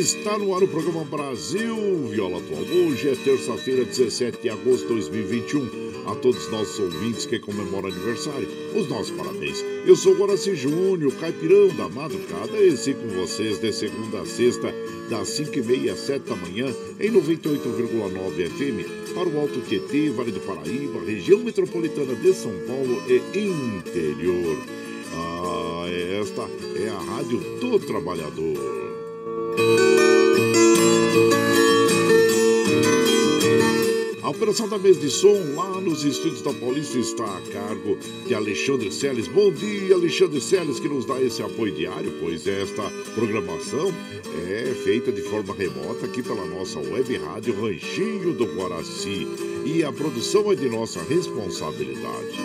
Está no ar o programa Brasil Viola Atual. Hoje é terça-feira, 17 de agosto de 2021. A todos os nossos ouvintes que comemoram aniversário, os nossos parabéns. Eu sou Guaraci Júnior, caipirão da madrugada, esse com vocês de segunda a sexta, das 5h30 às 7 da manhã, em 98,9 FM, para o Alto Tietê, Vale do Paraíba, região metropolitana de São Paulo e interior. Ah, esta é a Rádio do Trabalhador. A operação da mesa de som lá nos estúdios da Paulista está a cargo de Alexandre Seles. Bom dia, Alexandre Seles, que nos dá esse apoio diário, pois esta programação é feita de forma remota aqui pela nossa web rádio Ranchinho do Guaraci. E a produção é de nossa responsabilidade.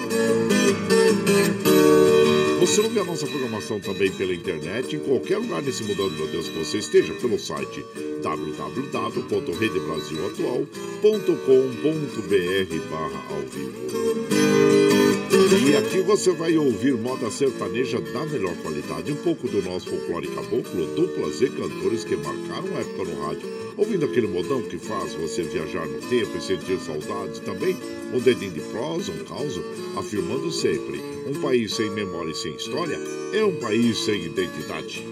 Você ouve a nossa programação também pela internet, em qualquer lugar nesse mudando, meu Deus, que você esteja, pelo site www.redebrasilatual.com.br barra ao vivo. E aqui você vai ouvir moda sertaneja da melhor qualidade, um pouco do nosso folclore caboclo, duplas e cantores que marcaram época no rádio. Ouvindo aquele modão que faz você viajar no tempo e sentir saudades, e também um dedinho de prosa, um caos, afirmando sempre: um país sem memória e sem história é um país sem identidade.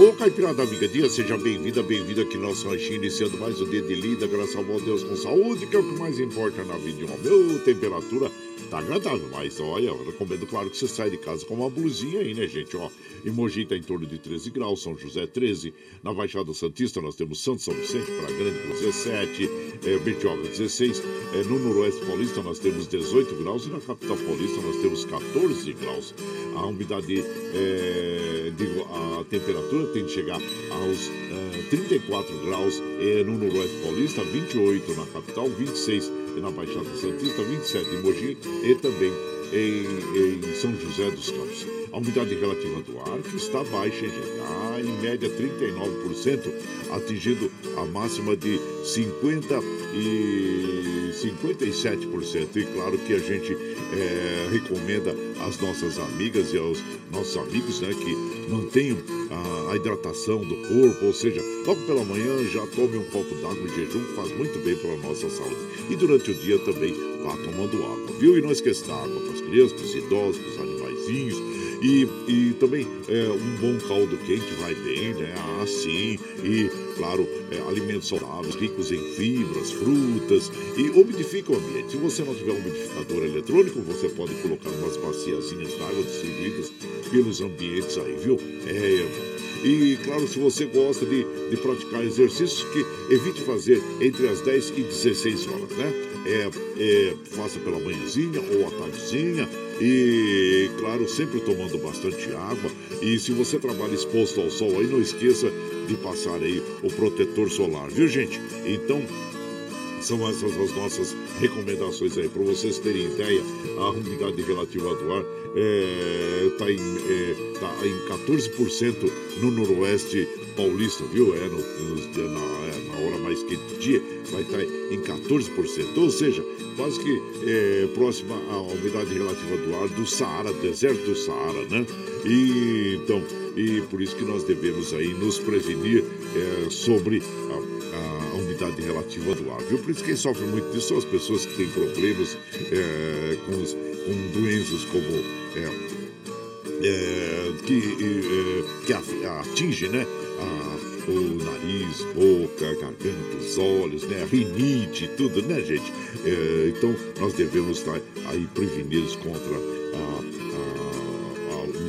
Ô Caipirada Amiga Dia, seja bem-vinda, bem-vinda aqui no nosso ranchinho, iniciando mais um dia de lida, graças ao bom Deus com saúde, que é o que mais importa na vida de um temperatura tá agradável, mas olha, eu recomendo, claro, que você saia de casa com uma blusinha aí, né, gente? Ó, em Mogi tá em torno de 13 graus, São José 13, na Baixada Santista nós temos Santo São Vicente, Praia Grande com 17, é, Bertioga 16, é, no Noroeste Paulista nós temos 18 graus e na Capital Paulista nós temos 14 graus. A umidade, é, digo, a temperatura tem de chegar aos é, 34 graus no Noroeste Paulista, 28 na Capital, 26 na Baixada Santista, 27 em Mogi e também em, em São José dos Campos. A umidade relativa do ar que está baixa em GH, em média 39%, atingindo a máxima de 50 e 57%. E claro que a gente é, recomenda às nossas amigas e aos nossos amigos né, que mantenham a, a hidratação do corpo, ou seja, logo pela manhã já tome um copo d'água em jejum, que faz muito bem para a nossa saúde. E durante o dia também vá tomando água, viu? E não esqueça da água crianças, para os idosos, para os animaizinhos e, e também é, um bom caldo quente vai bem, né? Ah, sim. E, claro, é, alimentos saudáveis, ricos em fibras, frutas e umidifica o ambiente. Se você não tiver um umidificador eletrônico, você pode colocar umas baciazinhas d'água distribuídas pelos ambientes aí, viu? É, irmão. E, claro, se você gosta de, de praticar exercícios, que evite fazer entre as 10 e 16 horas, né? É, é, faça pela manhãzinha ou à tardezinha, e, claro, sempre tomando bastante água. E se você trabalha exposto ao sol aí, não esqueça de passar aí o protetor solar, viu, gente? Então, são essas as nossas recomendações aí. Para vocês terem ideia, a umidade relativa do ar está é, em, é, tá em 14% no noroeste paulista, viu? É, no, no, na, é, na, hora mais quente do dia, vai estar tá em 14%. Ou seja, quase que é, próxima à umidade relativa do ar do Saara, deserto do Saara, né? E então, e por isso que nós devemos aí nos prevenir é, sobre a, relativa do ar, viu? Por isso quem sofre muito disso são as pessoas que têm problemas é, com, os, com doenças como é, é, que, é, que atinge né, a, o nariz, boca, garganta, os olhos, né, rinite, tudo, né, gente? É, então nós devemos estar aí prevenidos contra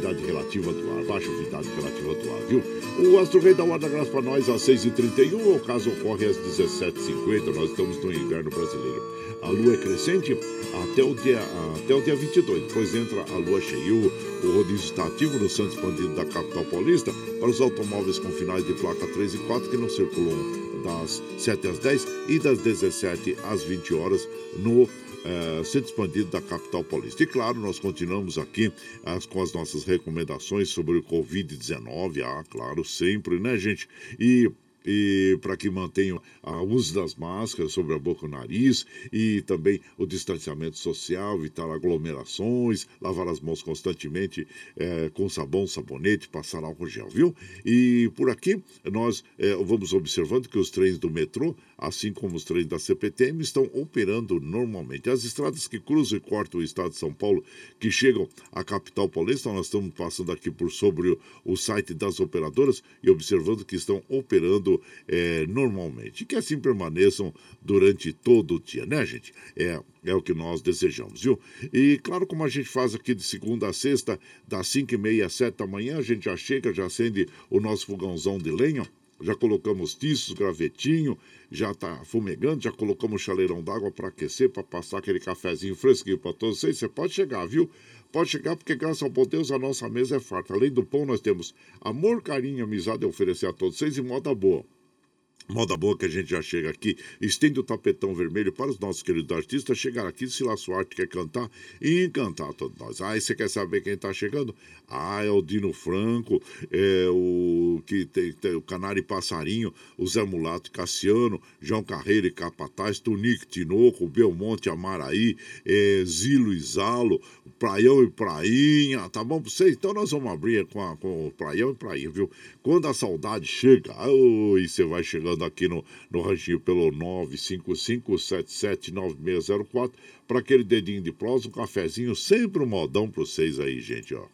umidade relativa do ar, baixa umidade relativa do ar, viu? O Astro Rei da graça para nós às 6h31, o caso ocorre às 17h50, nós estamos no inverno brasileiro. A lua é crescente até o dia, até o dia 22. Depois entra a lua cheia. O rodízio está ativo no centro expandido da capital paulista para os automóveis com finais de placa 3 e 4 que não circulam das 7 às 10 e das 17 às 20 horas no é, centro expandido da capital paulista. E claro, nós continuamos aqui as, com as nossas recomendações sobre o Covid-19, ah, claro, sempre, né, gente? E e para que mantenham o uso das máscaras sobre a boca e o nariz e também o distanciamento social, evitar aglomerações, lavar as mãos constantemente é, com sabão, sabonete, passar álcool gel, viu? E por aqui nós é, vamos observando que os trens do metrô, assim como os trens da CPTM, estão operando normalmente. As estradas que cruzam e cortam o estado de São Paulo, que chegam à capital paulista, nós estamos passando aqui por sobre o, site das operadoras e observando que estão operando é, normalmente. Que assim permaneçam durante todo o dia, né, gente? É, é o que nós desejamos, viu? E claro, como a gente faz aqui de segunda a sexta, das 5 e meia às 7 da manhã, a gente já chega, já acende o nosso fogãozão de lenha, já colocamos tiços, gravetinho, já está fumegando, já colocamos chaleirão d'água para aquecer, para passar aquele cafezinho fresquinho para todos vocês. Você pode chegar, viu? Pode chegar, porque graças ao bom Deus a nossa mesa é farta. Além do pão, nós temos amor, carinho, amizade a oferecer a todos vocês e moda boa. Moda boa que a gente já chega aqui, estende o tapetão vermelho para os nossos queridos artistas chegar aqui, se lá sua arte quer cantar e encantar todos nós. Ah, e você quer saber quem está chegando? Ah, é o Dino Franco, é o que tem, tem o Canário e Passarinho, o Zé Mulato Cassiano, João Carreiro e Capataz, Tunique Tinoco, Belmonte Amaraí, é, Zilo e Zalo, Praião e Prainha, tá bom pra vocês? Então nós vamos abrir com, a, com o Praião e Prainha, viu? Quando a saudade chega, oi, você vai chegando aqui no, no ranchinho pelo 955779604 para aquele dedinho de prosa, um cafezinho, sempre um modão para vocês aí, gente, ó.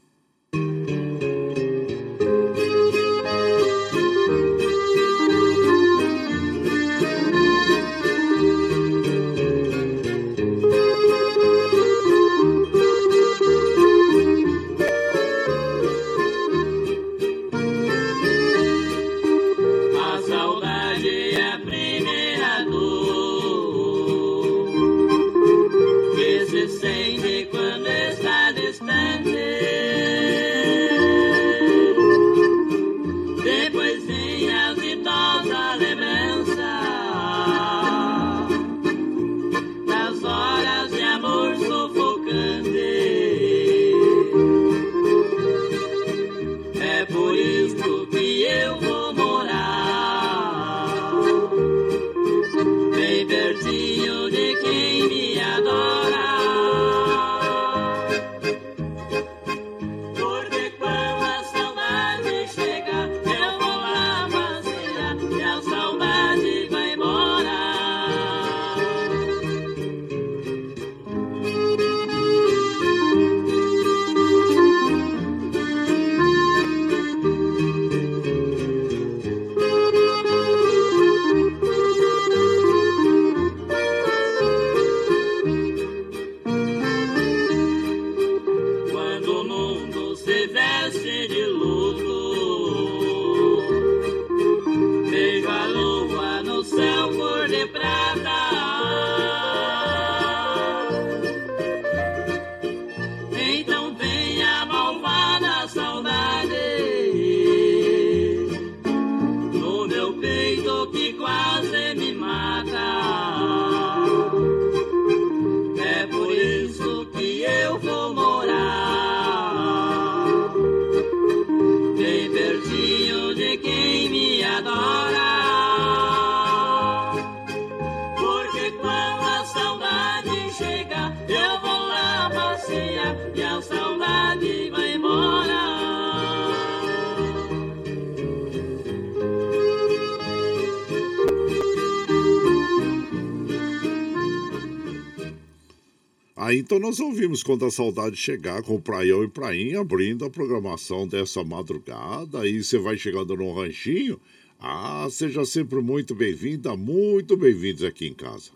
Aí então nós ouvimos quando a saudade chegar com o Praião e Prainha abrindo a programação dessa madrugada. Aí você vai chegando no ranchinho. Ah, seja sempre muito bem-vinda, muito bem-vindos aqui em casa.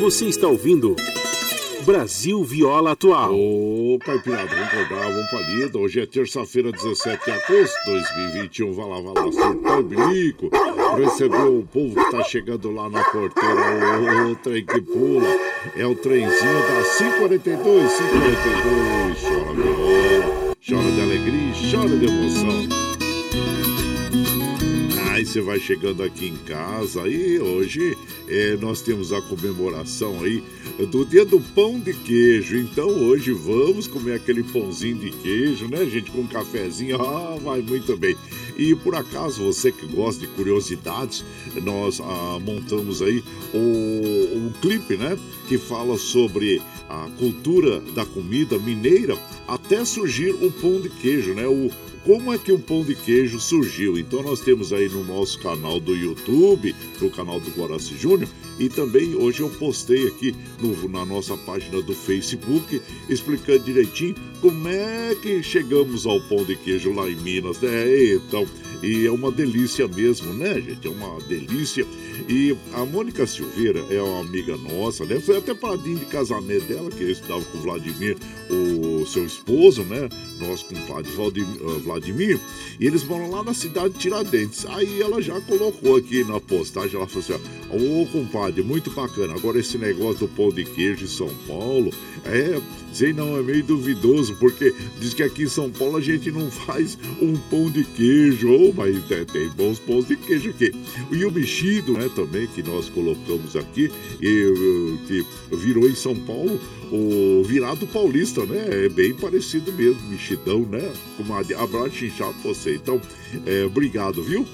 Você está ouvindo Brasil Viola Atual. Ô, Caipirada, vamos acordar, vamos. Hoje é terça-feira, 17 de agosto de 2021. Vai lá, vai lá, surtar o bilico. Receber o povo que tá chegando lá na porteira. O, o trem que pula. É o trenzinho da 542, 542. Chora chora de alegria, chora de emoção. Você vai chegando aqui em casa e hoje é, nós temos a comemoração aí do dia do pão de queijo. Então hoje vamos comer aquele pãozinho de queijo, né, gente? Com um cafezinho. Ah, vai muito bem. E por acaso, você que gosta de curiosidades, nós ah, montamos aí o, um clipe, né? Que fala sobre a cultura da comida mineira até surgir o pão de queijo, né? O, como é que o pão de queijo surgiu. Então nós temos aí no nosso canal do YouTube, no canal do Guaraci Júnior, e também hoje eu postei aqui no, na nossa página do Facebook, explicando direitinho como é que chegamos ao pão de queijo lá em Minas, né? Então, e é uma delícia mesmo, né, gente? É uma delícia. E a Mônica Silveira é uma amiga nossa, né? Foi até paradinho de casamento dela, que eu estava com o Vladimir, o seu esposo, né? Nosso compadre ah, Vladimir. E eles moram lá na cidade de Tiradentes. Aí ela já colocou aqui na postagem, ela falou assim: Ô compadre, muito bacana. Agora esse negócio do pão de queijo em São Paulo, é, sei não, é meio duvidoso, porque diz que aqui em São Paulo a gente não faz um pão de queijo, oh, mas tem bons pães de queijo aqui. E o mexido, né? também que nós colocamos aqui, e, que virou em São Paulo o virado paulista, né? É bem parecido mesmo, mexidão, né? Como a abraço chinchado você. Então, é, obrigado, viu?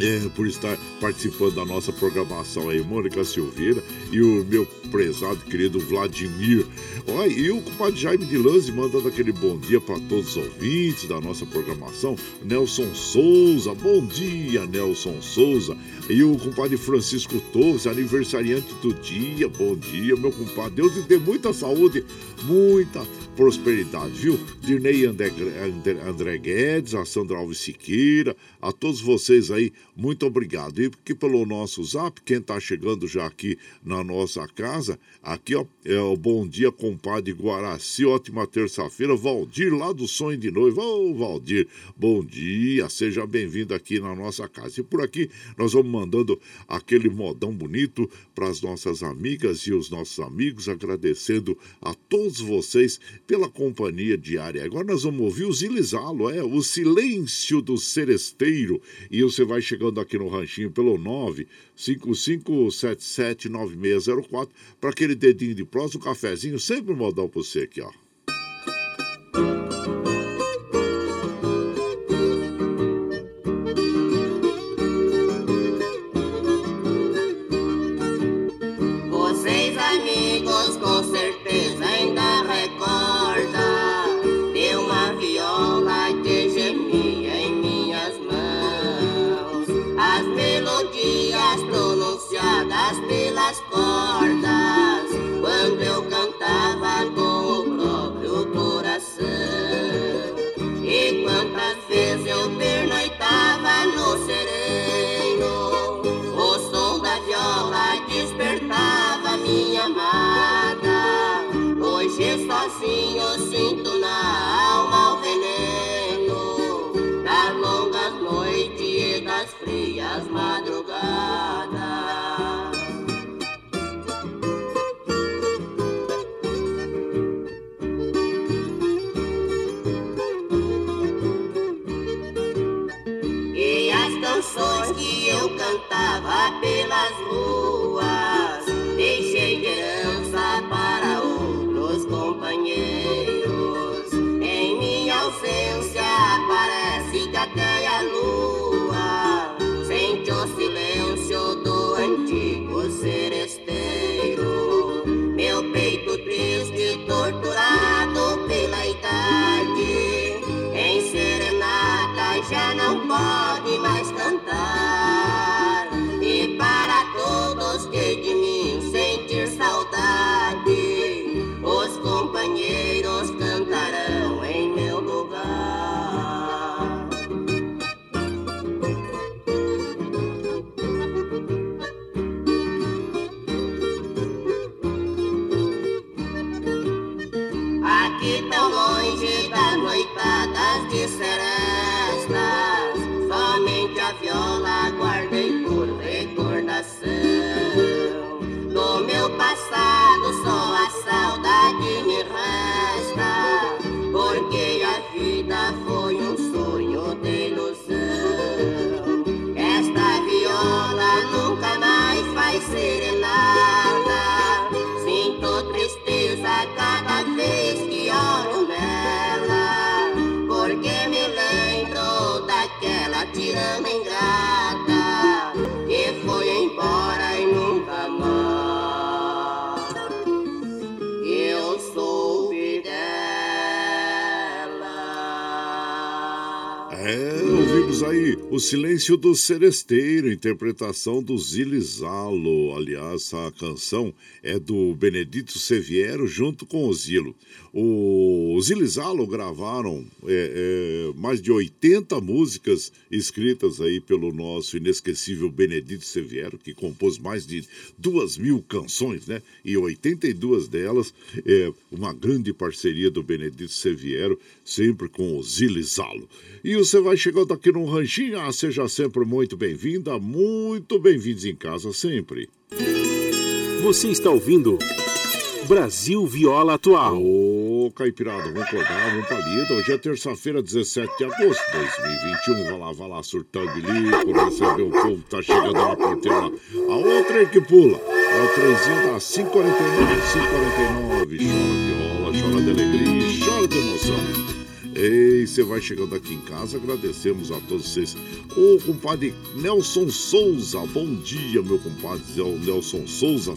É, por estar participando da nossa programação aí, Mônica Silveira e o meu prezado querido Vladimir. Olha, e o compadre Jaime de Lanze mandando aquele bom dia para todos os ouvintes da nossa programação. Nelson Souza, bom dia, Nelson Souza. E o compadre Francisco Torres, aniversariante do dia, bom dia, meu compadre. Deus lhe dê muita saúde, muita prosperidade, viu? Dirnei André, André, André Guedes, a Sandra Alves Siqueira, a todos vocês aí, muito obrigado. E que pelo nosso zap, quem está chegando já aqui na nossa casa, aqui ó, é o Bom Dia Compadre Guaraci, ótima terça-feira, Valdir lá do Sonho de Noiva. Ô Valdir, bom dia, seja bem-vindo aqui na nossa casa. E por aqui nós vamos mandando aquele modão bonito para as nossas amigas e os nossos amigos, agradecendo a todos vocês pela companhia diária. Agora nós vamos ouvir o Zilizalo, é o Silêncio do Seresteiro. E você vai chegando aqui no ranchinho pelo 955779604 para aquele dedinho de próximo, um cafezinho, sempre modão para você aqui, ó. O Silêncio do Seresteiro, interpretação do Zilizalo. Aliás, a canção é do Benedito Seviero junto com o Zilo. O Zilizalo gravaram é, é, mais de 80 músicas escritas aí pelo nosso inesquecível Benedito Seviero, que compôs mais de duas mil canções, né? E 82 delas é uma grande parceria do Benedito Seviero, sempre com o Zilizalo. E você vai chegando aqui no Ranchinho, ah, seja sempre muito bem-vinda, muito bem-vindos em casa sempre. Você está ouvindo Brasil Viola Atual. Ô, Caipirada, vamos acordar, vamos pra lida. Hoje é terça-feira, 17 de agosto de 2021. Vai lá, vai lá, surtando bilico, receber o povo que tá chegando na porteira. A outra aí que pula é o trenzinho da 549, 549. Chora viola, chora de alegria, chora de emoção. Ei, você vai chegando aqui em casa, agradecemos a todos vocês. Ô, compadre Nelson Souza, bom dia, meu compadre Nelson Souza.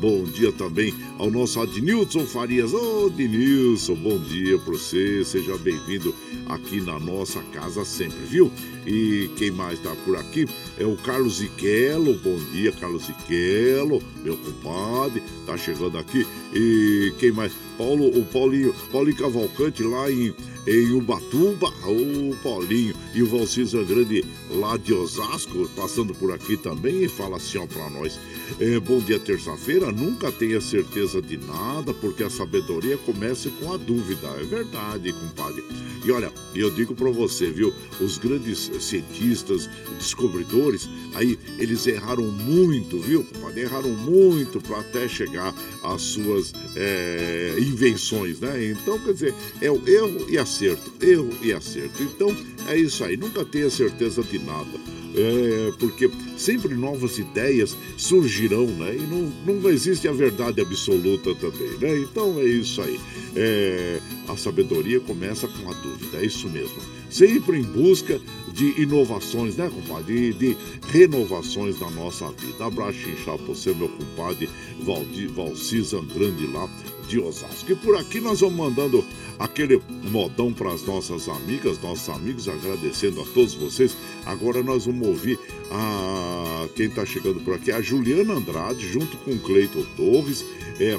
Bom dia também ao nosso Adnilson Farias. Ô, Adnilson, bom dia para você. Seja bem-vindo aqui na nossa casa sempre, viu? E quem mais tá por aqui é o Carlos Iquelo. Bom dia, Carlos Iquelo, meu compadre. Tá chegando aqui. E quem mais? Paulo, o Paulinho, Paulinho Cavalcante lá em, em Ubatuba. Ô, Paulinho. E o Valcisa Grande lá de Osasco, passando por aqui também. E fala assim, ó, pra nós. É, bom dia, terça-feira. Nunca tenha certeza de nada, porque a sabedoria começa com a dúvida. É verdade, compadre. E olha, eu digo pra você, viu? Os grandes cientistas, descobridores, aí eles erraram muito, viu, compadre? Erraram muito para até chegar às suas é, invenções, né? Então, quer dizer, é o erro e acerto, erro e acerto. Então, é isso aí. Nunca tenha certeza de nada. É, porque sempre novas ideias surgirão, né? E não, não existe a verdade absoluta também, né? Então é isso aí. É, a sabedoria começa com a dúvida, é isso mesmo. Sempre em busca de inovações, né, compadre? De, de renovações na nossa vida. Abraço inchado você, meu compadre Valdir, Valcis Andrade lá de Osasco. E por aqui nós vamos mandando aquele modão para as nossas amigas, nossos amigos, agradecendo a todos vocês. Agora nós vamos ouvir a quem está chegando por aqui, a Juliana Andrade, junto com Cleiton Torres, é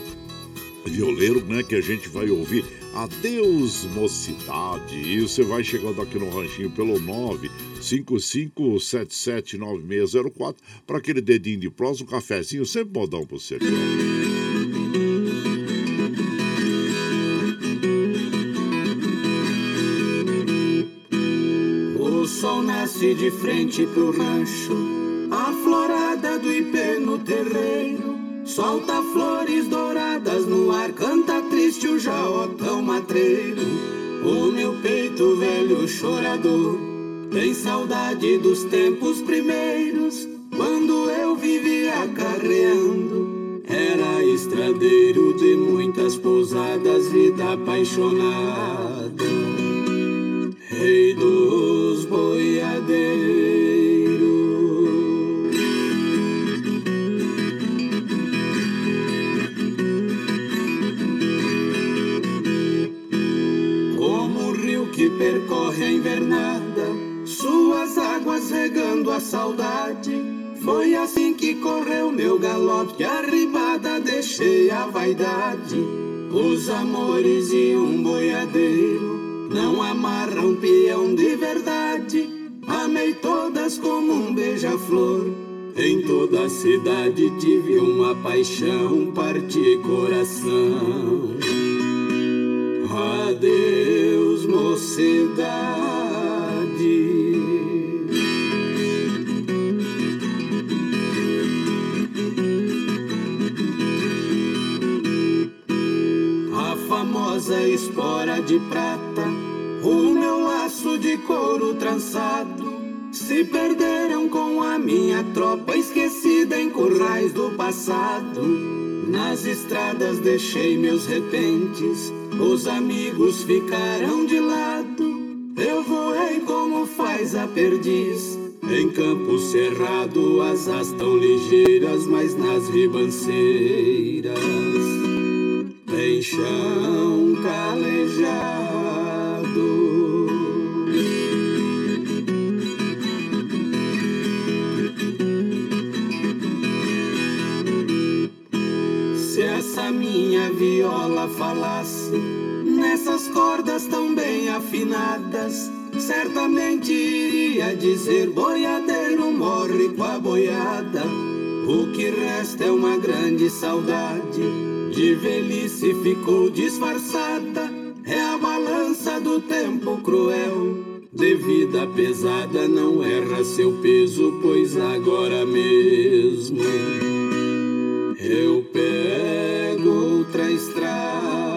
violeiro, né, que a gente vai ouvir Adeus Mocidade. E você vai chegando aqui no ranchinho pelo 955779604 para aquele dedinho de prós, um cafezinho, sempre modão pro você. O nasce de frente pro rancho, a florada do ipê no terreiro. Solta flores douradas no ar, canta triste o jaotão matreiro. O meu peito velho chorador Tem saudade dos tempos primeiros, quando eu vivia carreando. Era estradeiro de muitas pousadas, vida apaixonada. Rei dos boiadeiros. percorre a invernada, suas águas regando a saudade. Foi assim que correu meu galope, arribada deixei a vaidade. Os amores e um boiadeiro não amarram peão de verdade. Amei todas como um beija-flor. Em toda a cidade tive uma paixão, parti coração. Adeus, mocidade. A famosa espora de prata, o meu laço de couro trançado. Se perderam com a minha tropa esquecida em currais do passado. Nas estradas deixei meus repentes os amigos ficaram de lado, eu voei como faz a perdiz. Em campo cerrado, asas tão ligeiras, mas nas ribanceiras tem chão calejado. Essa minha viola falasse nessas cordas tão bem afinadas, certamente iria dizer: boiadeiro morre com a boiada. O que resta é uma grande saudade, de velhice ficou disfarçada. É a balança do tempo cruel. De vida pesada não erra seu peso, pois agora mesmo eu pego outra estrada.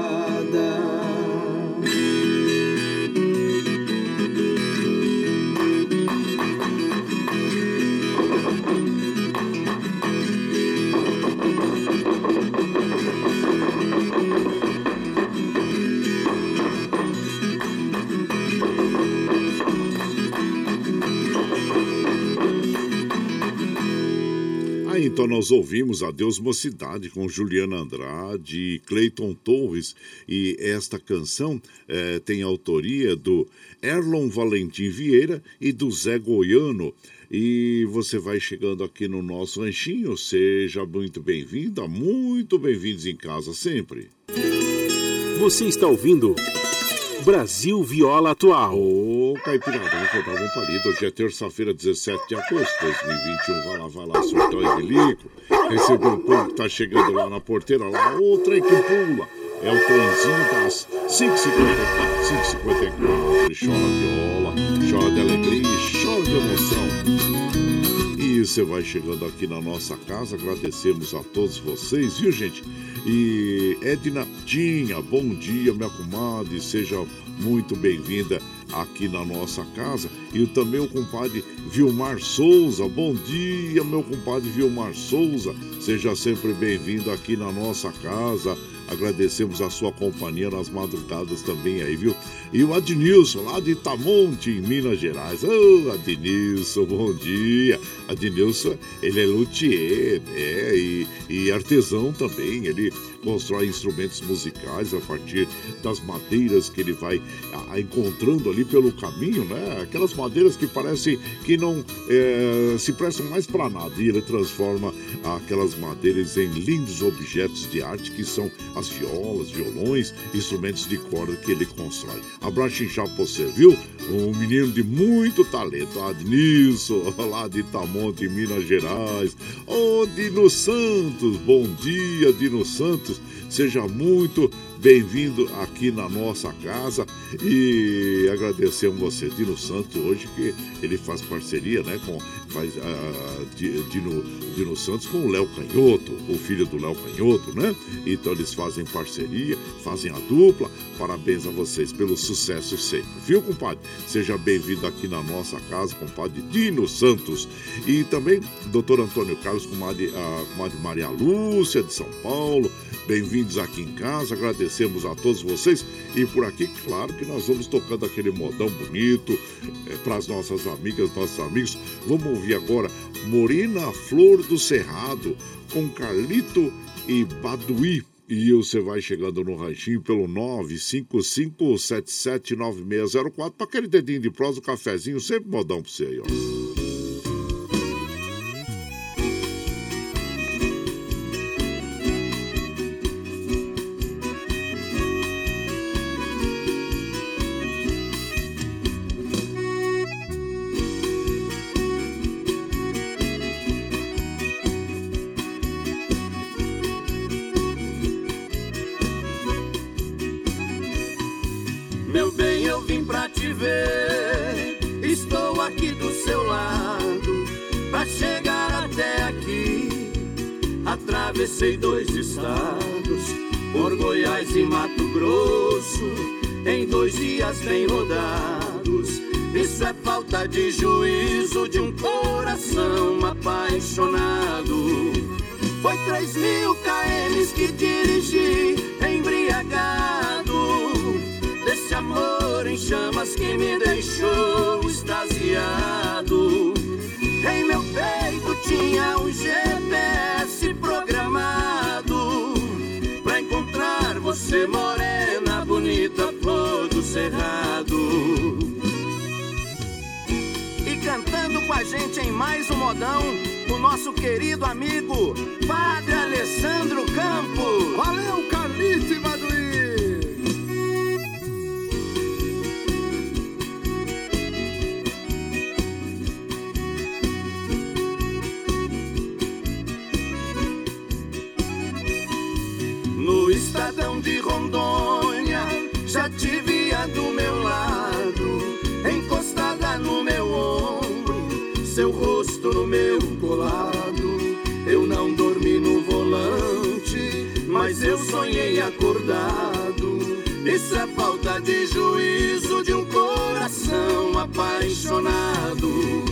Então nós ouvimos Adeus Mocidade com Juliana Andrade Cleiton Torres. E esta canção é, tem autoria do Erlon Valentim Vieira e do Zé Goiano. E você vai chegando aqui no nosso ranchinho, seja muito bem-vinda, muito bem-vindos em casa sempre. Você está ouvindo Brasil Viola Atual. Ô, Caipirada, vou contar um palito. Hoje é terça-feira, 17 de agosto de 2021. Vai lá, vai lá, surtão e bilico. Recebeu o que tá chegando lá na porteira, lá, o trem que pula. É o trenzinho das 5h54, 5h54. Chora viola, chora de alegria, chora de emoção. Você vai chegando aqui na nossa casa, agradecemos a todos vocês, viu, gente? E Edna Tinha, bom dia, minha comadre, seja muito bem-vinda aqui na nossa casa. E também o compadre Vilmar Souza, bom dia, meu compadre Vilmar Souza, seja sempre bem-vindo aqui na nossa casa. Agradecemos a sua companhia nas madrugadas também aí, viu? E o Adnilson, lá de Itamonte, em Minas Gerais. Ô, oh, Adnilson, bom dia. Adnilson, ele é luthier, né? E, e artesão também. Ele constrói instrumentos musicais a partir das madeiras que ele vai encontrando ali pelo caminho, né? Aquelas madeiras que parecem que não é, se prestam mais para nada. E ele transforma aquelas madeiras em lindos objetos de arte que são as violas, violões, instrumentos de corda que ele constrói. Abraço inchado pra você, viu? Um menino de muito talento, Adnilson, lá de Itamonte, Minas Gerais. Ô, oh, Dino Santos, bom dia, Dino Santos. Seja muito bem-vindo aqui na nossa casa e agradecemos você, Dino Santos, hoje que ele faz parceria, né, com faz uh, Dino, Dino Santos com o Léo Canhoto, o filho do Léo Canhoto, né? Então eles fazem parceria, fazem a dupla. Parabéns a vocês pelo sucesso sempre, viu, compadre? Seja bem-vindo aqui na nossa casa, compadre Dino Santos. E também doutor Antônio Carlos, comadre, a comadre Maria Lúcia de São Paulo. Bem-vindos aqui em casa, agradecemos a todos vocês. E por aqui, claro que nós vamos tocando aquele modão bonito é, para as nossas amigas, nossos amigos. Vamos ouvir agora Morena Flor do Cerrado com Carlito e Baduí. E você vai chegando no ranchinho pelo 955779604 para aquele dedinho de prosa, um cafezinho, sempre modão para você aí, ó. Bem rodados. Isso é falta de juízo de um coração apaixonado. Foi três mil km que dirigi embriagado. Desse amor em chamas que me deixou extasiado. Em meu peito tinha um GPS programado Pra encontrar você morena, cerrado. E cantando com a gente em mais um modão O nosso querido amigo Padre Alessandro Campos. Valeu, Carlito eu sonhei acordado. Isso é falta de juízo de um coração apaixonado.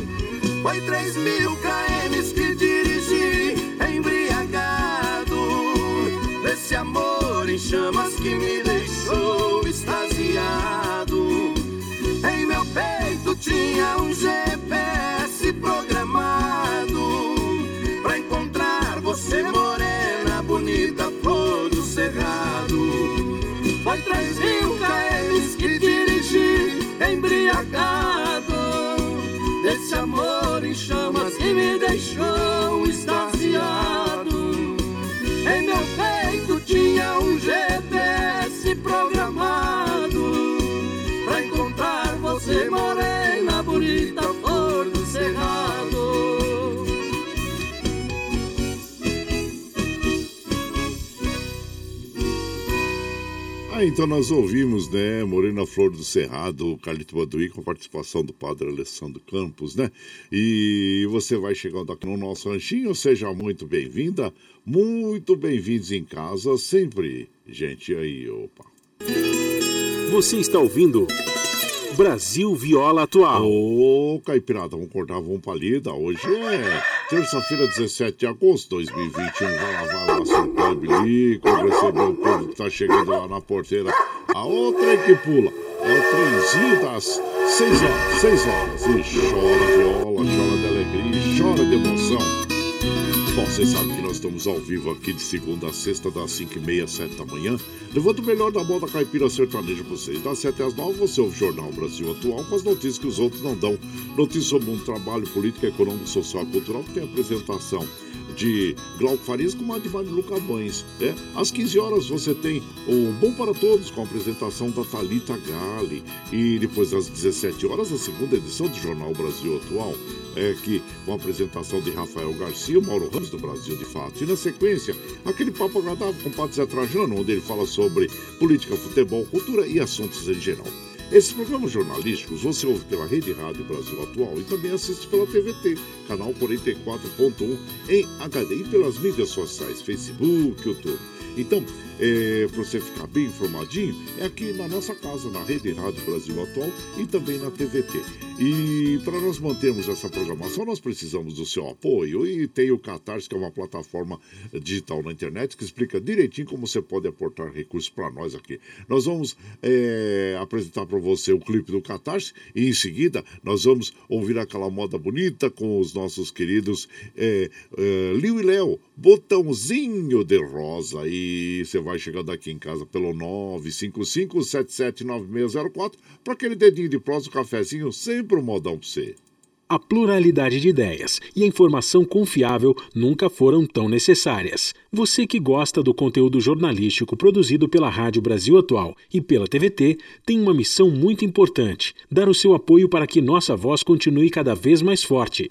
Foi três mil km que dirigi embriagado desse amor em chamas que me deixou extasiado. Em meu peito tinha um GPS programado embriagado desse amor em chamas que me deixou extasiado. Em meu peito tinha um GPS programado Pra encontrar você morena, Ah, então nós ouvimos, né, Morena Flor do Cerrado, Carlito Baduí, com a participação do padre Alessandro Campos, né? E você vai chegando aqui no nosso ranchinho, seja muito bem-vinda, muito bem-vindos em casa, sempre. Gente, aí, opa. Você está ouvindo Brasil Viola Atual. Ô, Caipirada, vamos cortar, vamos palida. Hoje é terça-feira, 17 de agosto de 2021. Vai lá, vai lá, soltar o bilico, receber o povo que tá chegando lá na porteira. A outra é que pula. É o trenzinho das 6 horas, 6 horas. E chora viola, chora de alegria, chora de emoção. Bom, vocês sabem que nós estamos ao vivo aqui de segunda a sexta, das 5 e meia às 7 da manhã, levando o melhor da moda caipira sertaneja para vocês. Das 7 às 9 você ouve o Jornal Brasil Atual com as notícias que os outros não dão. Notícias sobre um trabalho político, econômico, social e cultural que tem apresentação de Glauco Farias com a de Marilu Cabanes. É, às 15 horas você tem o Bom para Todos com a apresentação da Talita Gale. E depois às 17 horas, a segunda edição do Jornal Brasil Atual, é que com a apresentação de Rafael Garcia, Mauro Ramos do Brasil de Fato. E na sequência, aquele papo agradável com o Padre Zé Trajano, onde ele fala sobre política, futebol, cultura e assuntos em geral. Esses programas jornalísticos você ouve pela Rede Rádio Brasil Atual e também assiste pela TVT, canal 44.1 em HD e pelas mídias sociais, Facebook, YouTube. Então, é, para você ficar bem informadinho, é aqui na nossa casa, na Rede Rádio Brasil Atual e também na TVT. E para nós mantermos essa programação, nós precisamos do seu apoio. E tem o Catarse, que é uma plataforma digital na internet que explica direitinho como você pode aportar recursos para nós aqui. Nós vamos é, apresentar para você o clipe do Catarse e em seguida nós vamos ouvir aquela moda bonita com os nossos queridos é, é, Liu e Léo, botãozinho de rosa. E você vai chegando aqui em casa pelo 955-779604 para aquele dedinho de prosa, um cafezinho, sempre um modão para você. A pluralidade de ideias e a informação confiável nunca foram tão necessárias. Você que gosta do conteúdo jornalístico produzido pela Rádio Brasil Atual e pela TVT tem uma missão muito importante: dar o seu apoio para que nossa voz continue cada vez mais forte.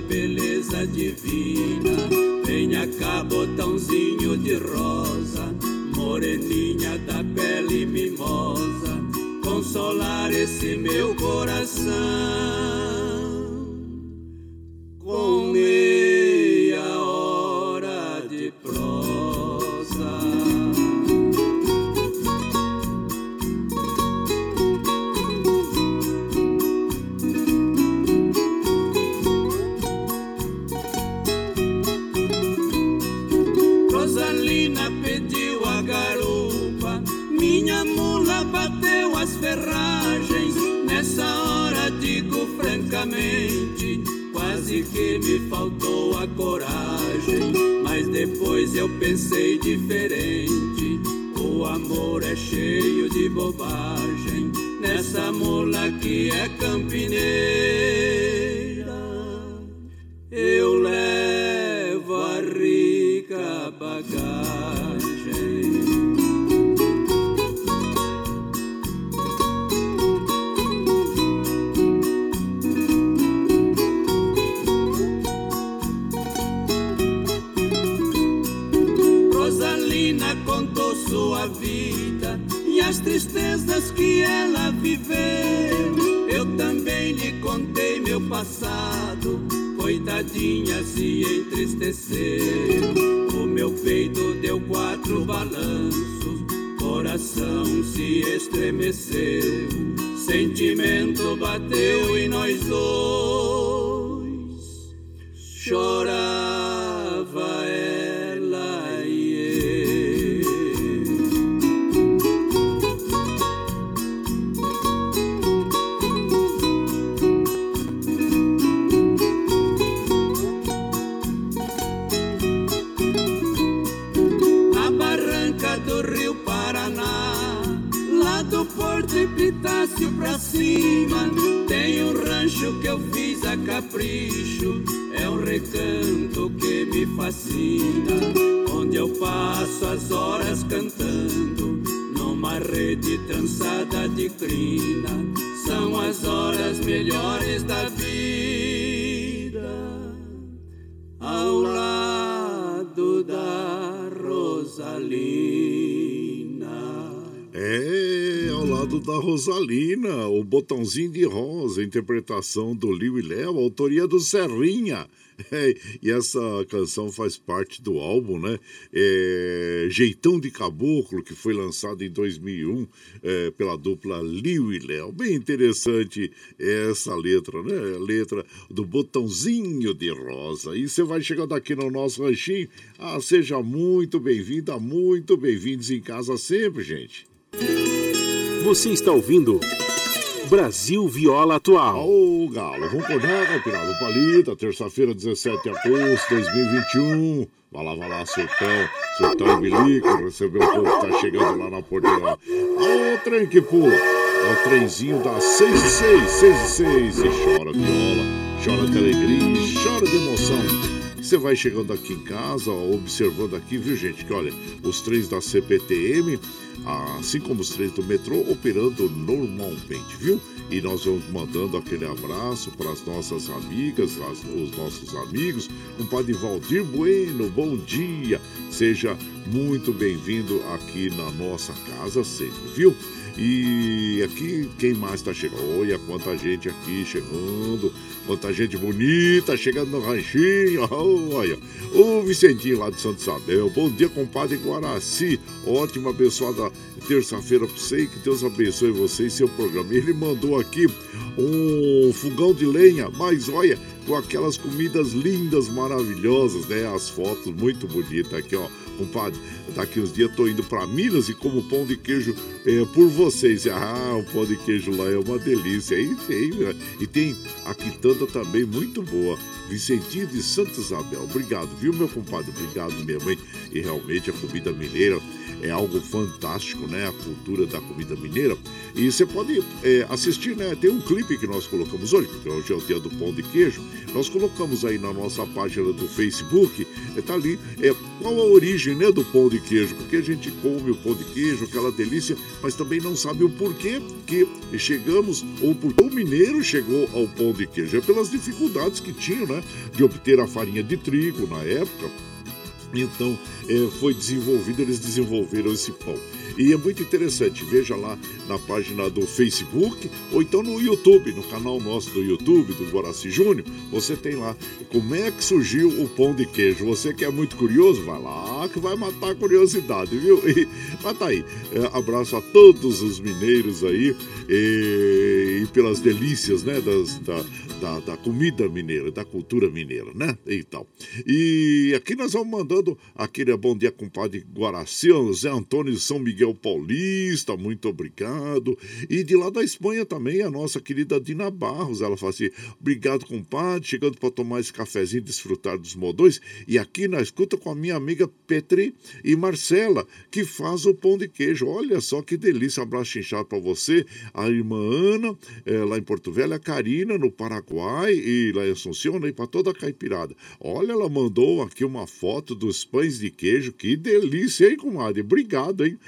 Beleza divina. Venha cá, botãozinho de rosa, moreninha da pele mimosa, consolar esse meu coração. Com meia quase que me faltou a coragem. Mas depois eu pensei diferente. O amor é cheio de bobagem. Nessa mula que é campineira, eu levo a rica bagagem. Tristezas que ela viveu. Eu também lhe contei meu passado, coitadinha se entristeceu. O meu peito deu quatro balanços, coração se estremeceu. Sentimento bateu e nós dois chorava cima, tem um rancho que eu fiz a capricho. É um recanto que me fascina, onde eu passo as horas cantando. Numa rede trançada de crina, são as horas melhores da vida da Rosalina. O botãozinho de rosa, interpretação do Liu e Léo, autoria do Serrinha. É, e essa canção faz parte do álbum, né? É, Jeitão de Caboclo, que foi lançado em 2001 é, pela dupla Liu e Léo. Bem interessante essa letra, né? A letra do botãozinho de rosa. E você vai chegando aqui no nosso ranchinho. Ah, seja muito bem-vinda, muito bem-vindos em casa sempre, gente. Você está ouvindo. Brasil Viola Atual. Ô, Galo, vamos acordar, Caipirada Palita, terça-feira, 17 de agosto de 2021. Vai lá, vai lá, Sultão, Sultão e Bilico, recebeu o povo que tá chegando lá na porteira. Ô, trem que pula, é o trenzinho das 6 e 6, 6 e 6. E chora viola, chora de alegria, chora de emoção. Você vai chegando aqui em casa, observando aqui, viu, gente, que olha, os trens da CPTM assim como os trens do metrô, operando normalmente, viu? E nós vamos mandando aquele abraço para as nossas amigas, as, os nossos amigos. Um Padre Valdir Bueno, bom dia. Seja muito bem-vindo aqui na nossa casa sempre, viu? E aqui, quem mais está chegando? Olha quanta gente aqui chegando, quanta gente bonita chegando no ranchinho. Olha, o Vicentinho lá de Santo Isabel. Bom dia, compadre Guaraci. Ótima, abençoada terça-feira para você. Que Deus abençoe você e seu programa. Ele mandou aqui um fogão de lenha, mas olha, com aquelas comidas lindas, maravilhosas, né? As fotos muito bonitas aqui, ó compadre, daqui uns dias tô indo para Minas e como pão de queijo é, por vocês. Ah, o pão de queijo lá é uma delícia. E tem, né? e tem a quitanda também muito boa. Vicentinho de Santa Isabel. Obrigado, viu, meu compadre? Obrigado mesmo, hein? E realmente a comida mineira é algo fantástico, né? A cultura da comida mineira. E você pode é, assistir, né? Tem um clipe que nós colocamos hoje, porque hoje é o dia do pão de queijo. Nós colocamos aí na nossa página do Facebook, é, tá ali, é, qual a origem, né, do pão de queijo? Porque a gente come o pão de queijo, aquela delícia, mas também não sabe o porquê que chegamos, ou porque o mineiro chegou ao pão de queijo. É pelas dificuldades que tinham, né, de obter a farinha de trigo na época. Então, é, foi desenvolvido, eles desenvolveram esse pão. E é muito interessante, veja lá na página do Facebook ou então no YouTube, no canal nosso do YouTube, do Guaraci Júnior, você tem lá como é que surgiu o pão de queijo. Você que é muito curioso, vai lá que vai matar a curiosidade, viu? E, mas tá aí. É, abraço a todos os mineiros aí e, e pelas delícias, né, das, da, da, da, comida mineira, da cultura mineira, né? E tal. E aqui nós vamos mandando aquele bom dia, compadre Guaraci, Zé Antônio São Miguel Paulista, muito obrigado. E de lá da Espanha também, a nossa querida Dina Barros, ela fala assim: obrigado, compadre, chegando para tomar esse cafezinho, desfrutar dos modões. E aqui na escuta com a minha amiga Petri e Marcela, que faz o pão de queijo. Olha só que delícia, um abraço inchado para você, a irmã Ana, é, lá em Porto Velho, a Karina, no Paraguai, e lá em Assunção, né, e para toda a caipirada. Olha, ela mandou aqui uma foto dos pães de queijo, que delícia, hein, comadre? Obrigado, hein?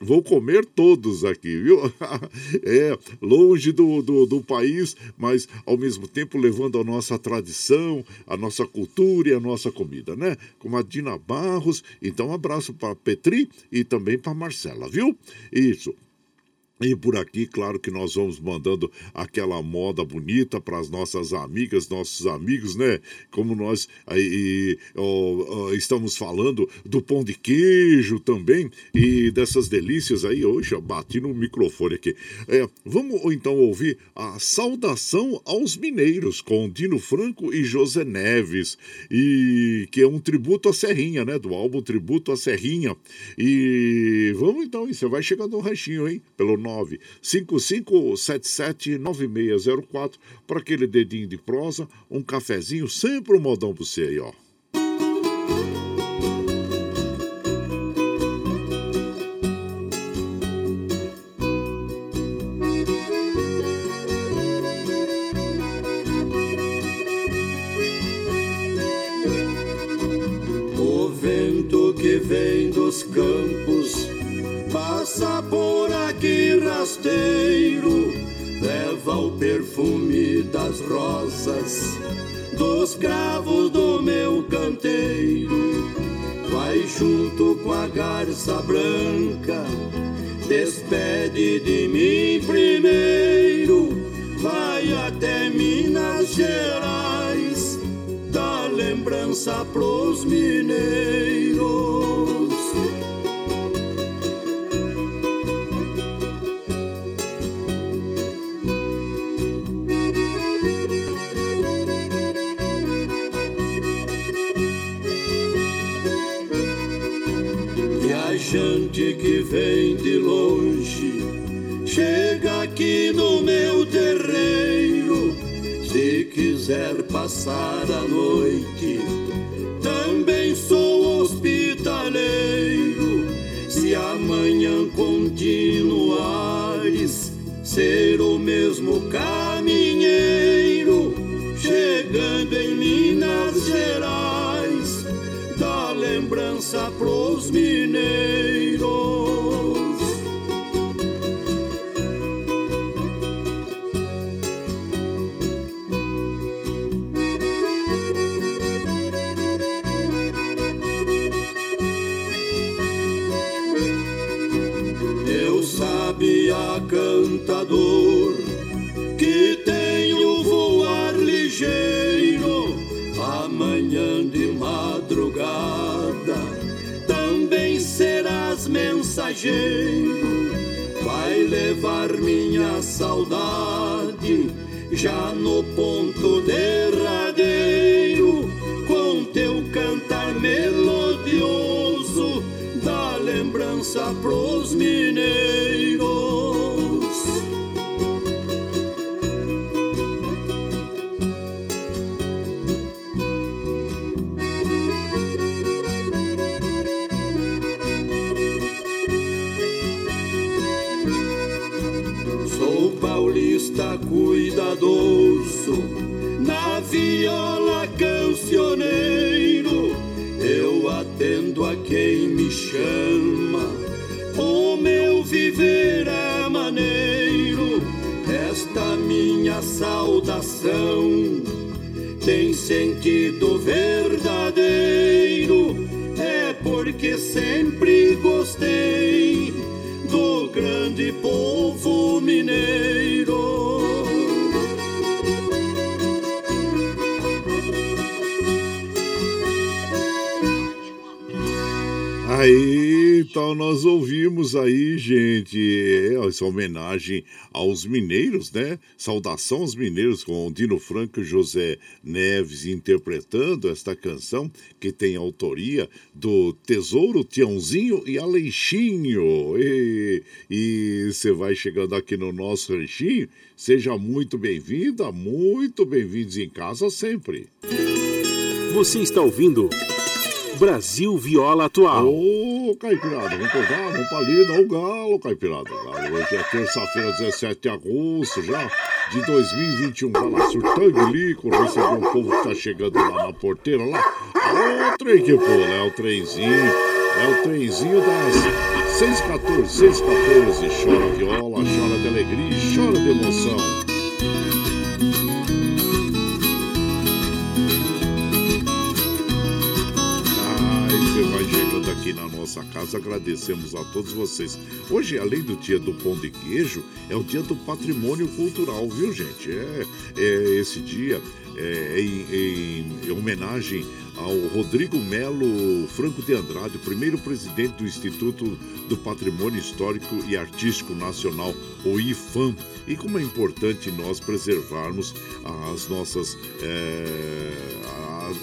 Vou comer todos aqui, viu? é, longe do, do, do país, mas ao mesmo tempo levando a nossa tradição, a nossa cultura e a nossa comida, né? Com a Dina Barros. Então, um abraço para Petri e também para Marcela, viu? Isso. E por aqui, claro que nós vamos mandando aquela moda bonita para as nossas amigas, nossos amigos, né? Como nós aí, ó, estamos falando do pão de queijo também e dessas delícias aí. Hoje, bati no microfone aqui. É, vamos então ouvir a saudação aos mineiros com Dino Franco e José Neves, e que é um tributo à Serrinha, né? Do álbum Tributo à Serrinha. E vamos então, você vai chegando no ranchinho, hein? Pelo 955779604 para aquele dedinho de prosa, um cafezinho, sempre um modão para você aí, ó. O leva o perfume das rosas, dos cravos do meu canteiro. Vai junto com a garça branca, despede de mim primeiro, vai até Minas Gerais, dá lembrança pros mineiros. Sempre gostei do grande povo mineiro. Aí, então nós ouvimos aí, gente, essa homenagem aos mineiros, né? Saudação aos mineiros com Dino Franco e José Neves interpretando esta canção que tem autoria do Tesouro Tiãozinho e Aleixinho. E você vai chegando aqui no nosso ranchinho, seja muito bem-vinda, muito bem-vindos em casa sempre. Você está ouvindo Brasil Viola Atual. Ô, Caipirada, vamos pegar, vamos pra lida, o galo, Caipirada. Galo. Hoje é terça-feira, 17 de agosto já de 2021. Vai lá, surtando licor, receber um povo que tá chegando lá na porteira, lá. Ô, trem que pula, é o trenzinho, é o trenzinho das 6h14, 6h14. Chora viola, chora de alegria, chora de emoção. Aqui na nossa casa. Agradecemos a todos vocês. Hoje, além do dia do pão de queijo, é o dia do patrimônio cultural, viu, gente? É, é esse dia é, em, em, homenagem ao Rodrigo Melo Franco de Andrade, primeiro presidente do Instituto do Patrimônio Histórico e Artístico Nacional, o IFAM. E como é importante nós preservarmos as nossas, é,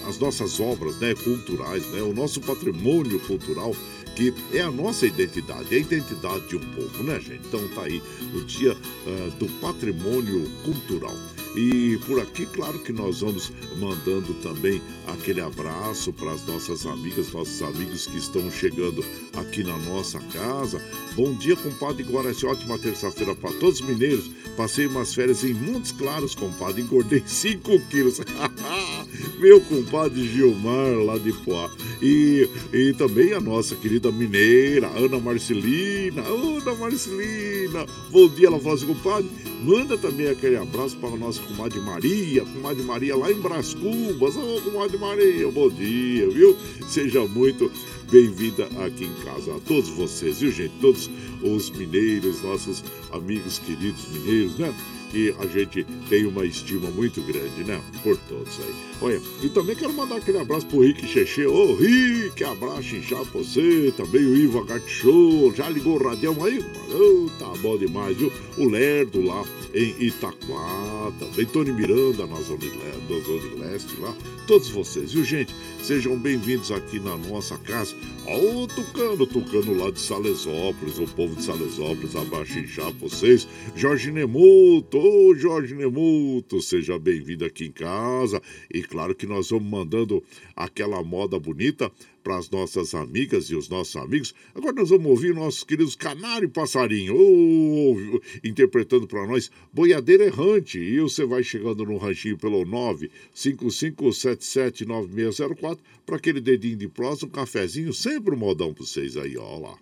as nossas obras né, culturais, né, o nosso patrimônio cultural que é a nossa identidade, é a identidade de um povo, né, gente? Então tá aí o Dia uh, do Patrimônio Cultural. E por aqui, claro que nós vamos mandando também aquele abraço para as nossas amigas, nossos amigos que estão chegando aqui na nossa casa. Bom dia, compadre Guaraci. Ótima terça-feira para todos os mineiros. Passei umas férias em Montes Claros, compadre. Engordei 5 quilos. Meu compadre Gilmar, lá de Poá. E, e também a nossa querida mineira, Ana Marcelina. Ana Marcelina. Bom dia, ela fala assim, compadre. Manda também aquele abraço para a nossa comadre Maria, comadre Maria lá em Brás Cubas. Ô, oh, comadre Maria, bom dia, viu? Seja muito bem-vinda aqui em casa. A todos vocês, viu, gente? Todos os mineiros, nossos amigos queridos mineiros, né? Que a gente tem uma estima muito grande, né? Por todos aí. Olha, e também quero mandar aquele abraço pro Rick Cheche. Ô, Rick, abraço inchado pra você. Também o Ivo Agate Show. Já ligou o radião aí? Oh, tá bom demais, viu? O Lerdo lá em Itaquá. Também Tony Miranda na Zona, na Zona Leste lá. Todos vocês, viu, gente? Sejam bem-vindos aqui na nossa casa. Ó, o Tucano, Tucano lá de Salesópolis, o povo de Salesópolis, abaixo inchar vocês. Jorge Nemuto, ô Jorge Nemuto, seja bem-vindo aqui em casa. E claro que nós vamos mandando aquela moda bonita para as nossas amigas e os nossos amigos. Agora nós vamos ouvir nossos queridos Canário Passarinho, oh, interpretando para nós Boiadeira Errante. E você vai chegando no ranchinho pelo 955779604 para aquele dedinho de próximo, um cafezinho, sempre um modão para vocês aí, ó lá.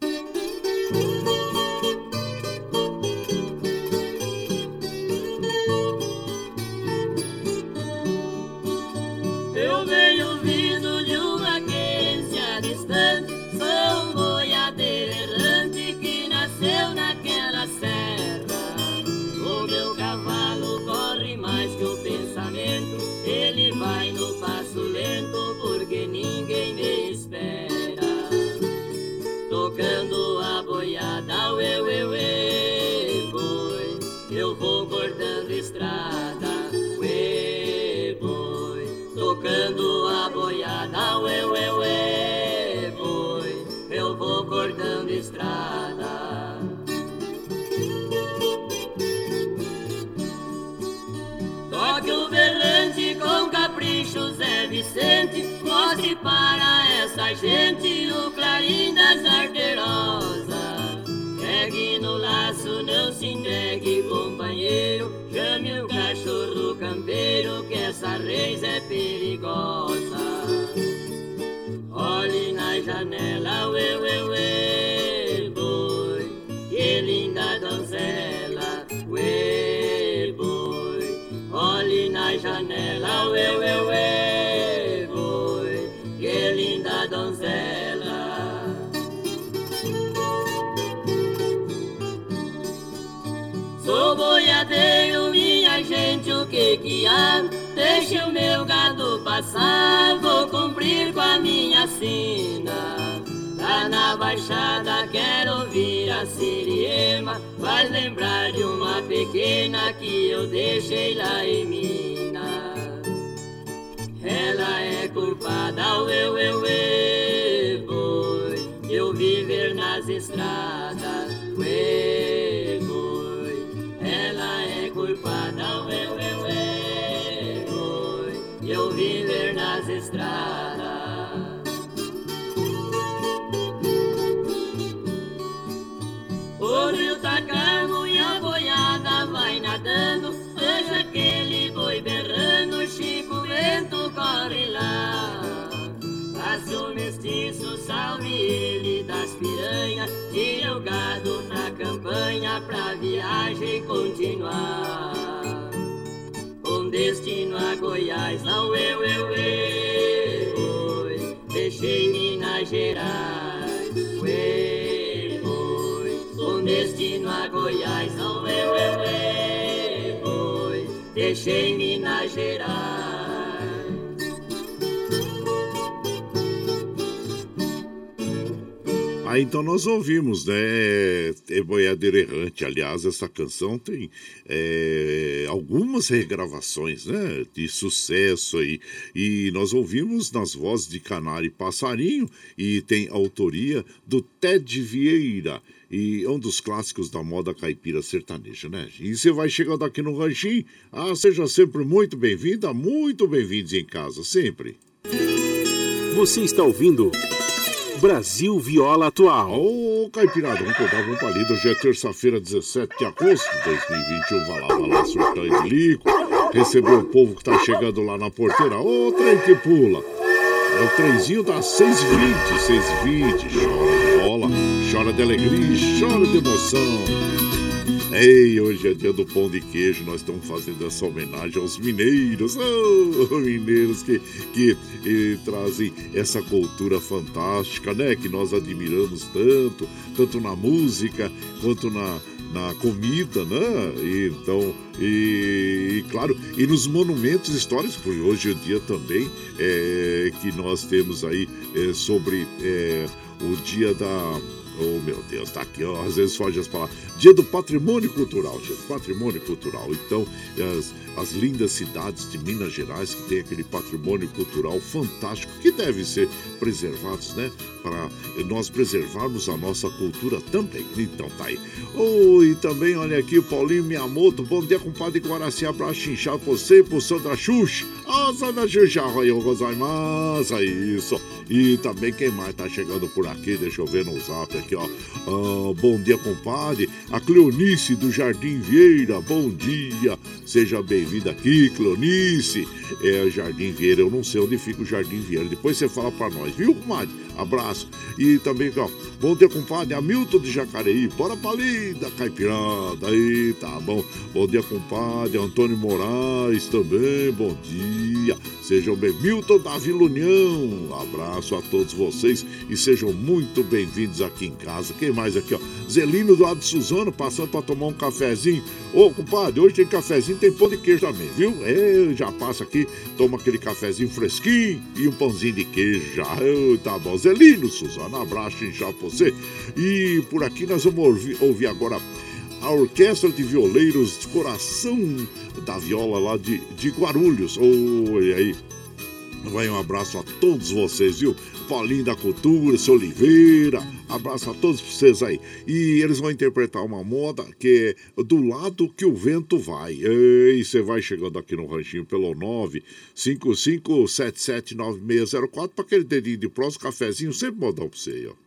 tocando Zé Vicente, mostre para essa gente o clarim das arterosas. Pegue no laço, não se entregue, companheiro. Chame o cachorro campeiro, que essa reis é perigosa. Olhe na janela, uê, uê, uê, janela, uê, uê, uê, boi, que linda donzela. Sou boiadeiro, minha gente, o que que há? Deixe o meu gado passar, vou cumprir com a minha sina. Na baixada quero ouvir a siriema, faz lembrar de uma pequena que eu deixei lá em Minas. Ela é culpada, eu, eu, eu, boi, eu viver nas estradas, ué, ela é culpada, ué, ué, ué, oi, eu viver nas estradas. Salve ele das piranhas, tira o gado na campanha pra viagem continuar. Com destino a Goiás, não eu, eu, eu, oi, deixei Minas Gerais, oi, oi, com destino a Goiás, não eu, eu, eu, oi, deixei Minas Gerais. Ah, então nós ouvimos, né? É Boiadeiro Errante. Aliás, essa canção tem é, algumas regravações, né? De sucesso aí. E nós ouvimos nas vozes de Canário e Passarinho e tem autoria do Ted Vieira. E é um dos clássicos da moda caipira sertaneja, né? E você vai chegando aqui no Ranchinho. Ah, seja sempre muito bem-vinda, muito bem-vindos em casa, sempre. Você está ouvindo. Brasil Viola Atual. Ô, oh, Caipirada, vamos contar, vamos pra lida. Hoje é terça-feira, 17 de agosto de 2021. Vai lá, vai lá, surtando de lico. Recebeu o povo que tá chegando lá na porteira. Ô, oh, trem que pula. É o trenzinho das 6h20, 6h20. Chora de bola, chora de alegria, chora de emoção. Ei, hoje é dia do pão de queijo, nós estamos fazendo essa homenagem aos mineiros, oh, mineiros que, que e, trazem essa cultura fantástica, né? Que nós admiramos tanto, tanto na música quanto na, na comida, né? E, então, e, e, claro, e nos monumentos históricos, porque hoje é dia também é, que nós temos aí é, sobre é, o dia da. Oh meu Deus, tá aqui, ó, às vezes foge as palavras. Dia do Patrimônio Cultural, dia do Patrimônio Cultural. Então, as, as lindas cidades de Minas Gerais que tem aquele patrimônio cultural fantástico que deve ser preservados, né? Para nós preservarmos a nossa cultura também. Então tá aí. Oh, e também, olha aqui, Paulinho Miyamoto. Bom dia, compadre Guaraci. Abraço inchado você, pro Sandra Xuxa. Ah, Sandra Xuxa, eu gozaimasu. É isso. E também quem mais tá chegando por aqui, deixa eu ver no zap aqui, ó. Ah, bom dia, compadre. A Cleonice do Jardim Vieira, bom dia. Seja bem-vinda aqui, Cleonice. É Jardim Vieira, eu não sei onde fica o Jardim Vieira. Depois você fala para nós, viu, comadre? Abraço. E também, ó, bom dia, compadre. Hamilton de Jacareí, bora pra linda caipirada. Aí, tá bom. Bom dia, compadre. Antônio Moraes também, bom dia. Sejam bem Milton da Vila União. Abraço a todos vocês e sejam muito bem-vindos aqui em casa. Quem mais aqui, ó? Zelino do lado de Suzano, passando para tomar um cafezinho. Ô, compadre, hoje tem cafezinho, tem pão de queijo também, viu? É, já passa aqui, toma aquele cafezinho fresquinho e um pãozinho de queijo já. tá bom. Zelino, Suzano, abraço já pra você. E por aqui nós vamos ouvir, ouvir agora a Orquestra de Violeiros Coração da Viola lá de, de Guarulhos. Oi, aí. Vai um abraço a todos vocês, viu? Paulinho da Cultura, seu Oliveira, abraço a todos vocês aí. E eles vão interpretar uma moda que é Do Lado que o Vento Vai. E você vai chegando aqui no ranchinho pelo 955779604 para aquele dedinho de próximo, cafezinho, sempre modão pra você aí, ó.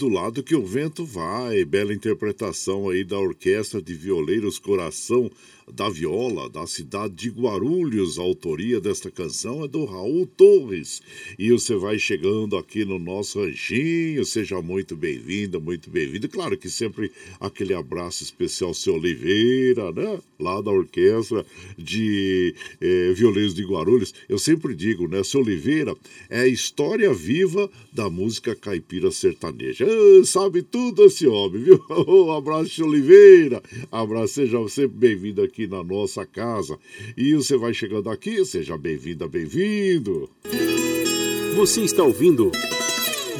Do lado que o vento vai. Bela interpretação aí da Orquestra de Violeiros Coração da Viola, da cidade de Guarulhos. A autoria desta canção é do Raul Torres. E você vai chegando aqui no nosso ranchinho, seja muito bem-vinda, muito bem-vindo. Claro que sempre aquele abraço especial, seu Oliveira, né? Lá da Orquestra de eh, Violeiros de Guarulhos. Eu sempre digo, né? Seu Oliveira é a história viva da música caipira sertaneja. Ah, sabe tudo esse homem, viu? Um abraço, seu Oliveira. Abraço, seja sempre bem-vindo aqui na nossa casa. E você vai chegando aqui, seja bem-vinda, bem-vindo. Você está ouvindo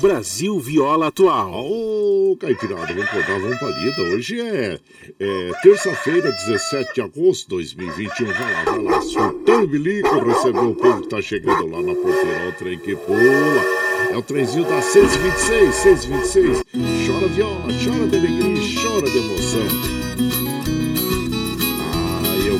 Brasil Viola Atual. Ô, oh, Caipirada, vamos acordar, vamos palida. Hoje é, é terça-feira, 17 de agosto de 2021. Vai lá, vai lá. Surtão Bilico recebeu o povo que tá chegando lá na porteira. O trem que pula. É o trenzinho da 626, 626. Chora viola, chora de alegria, chora de emoção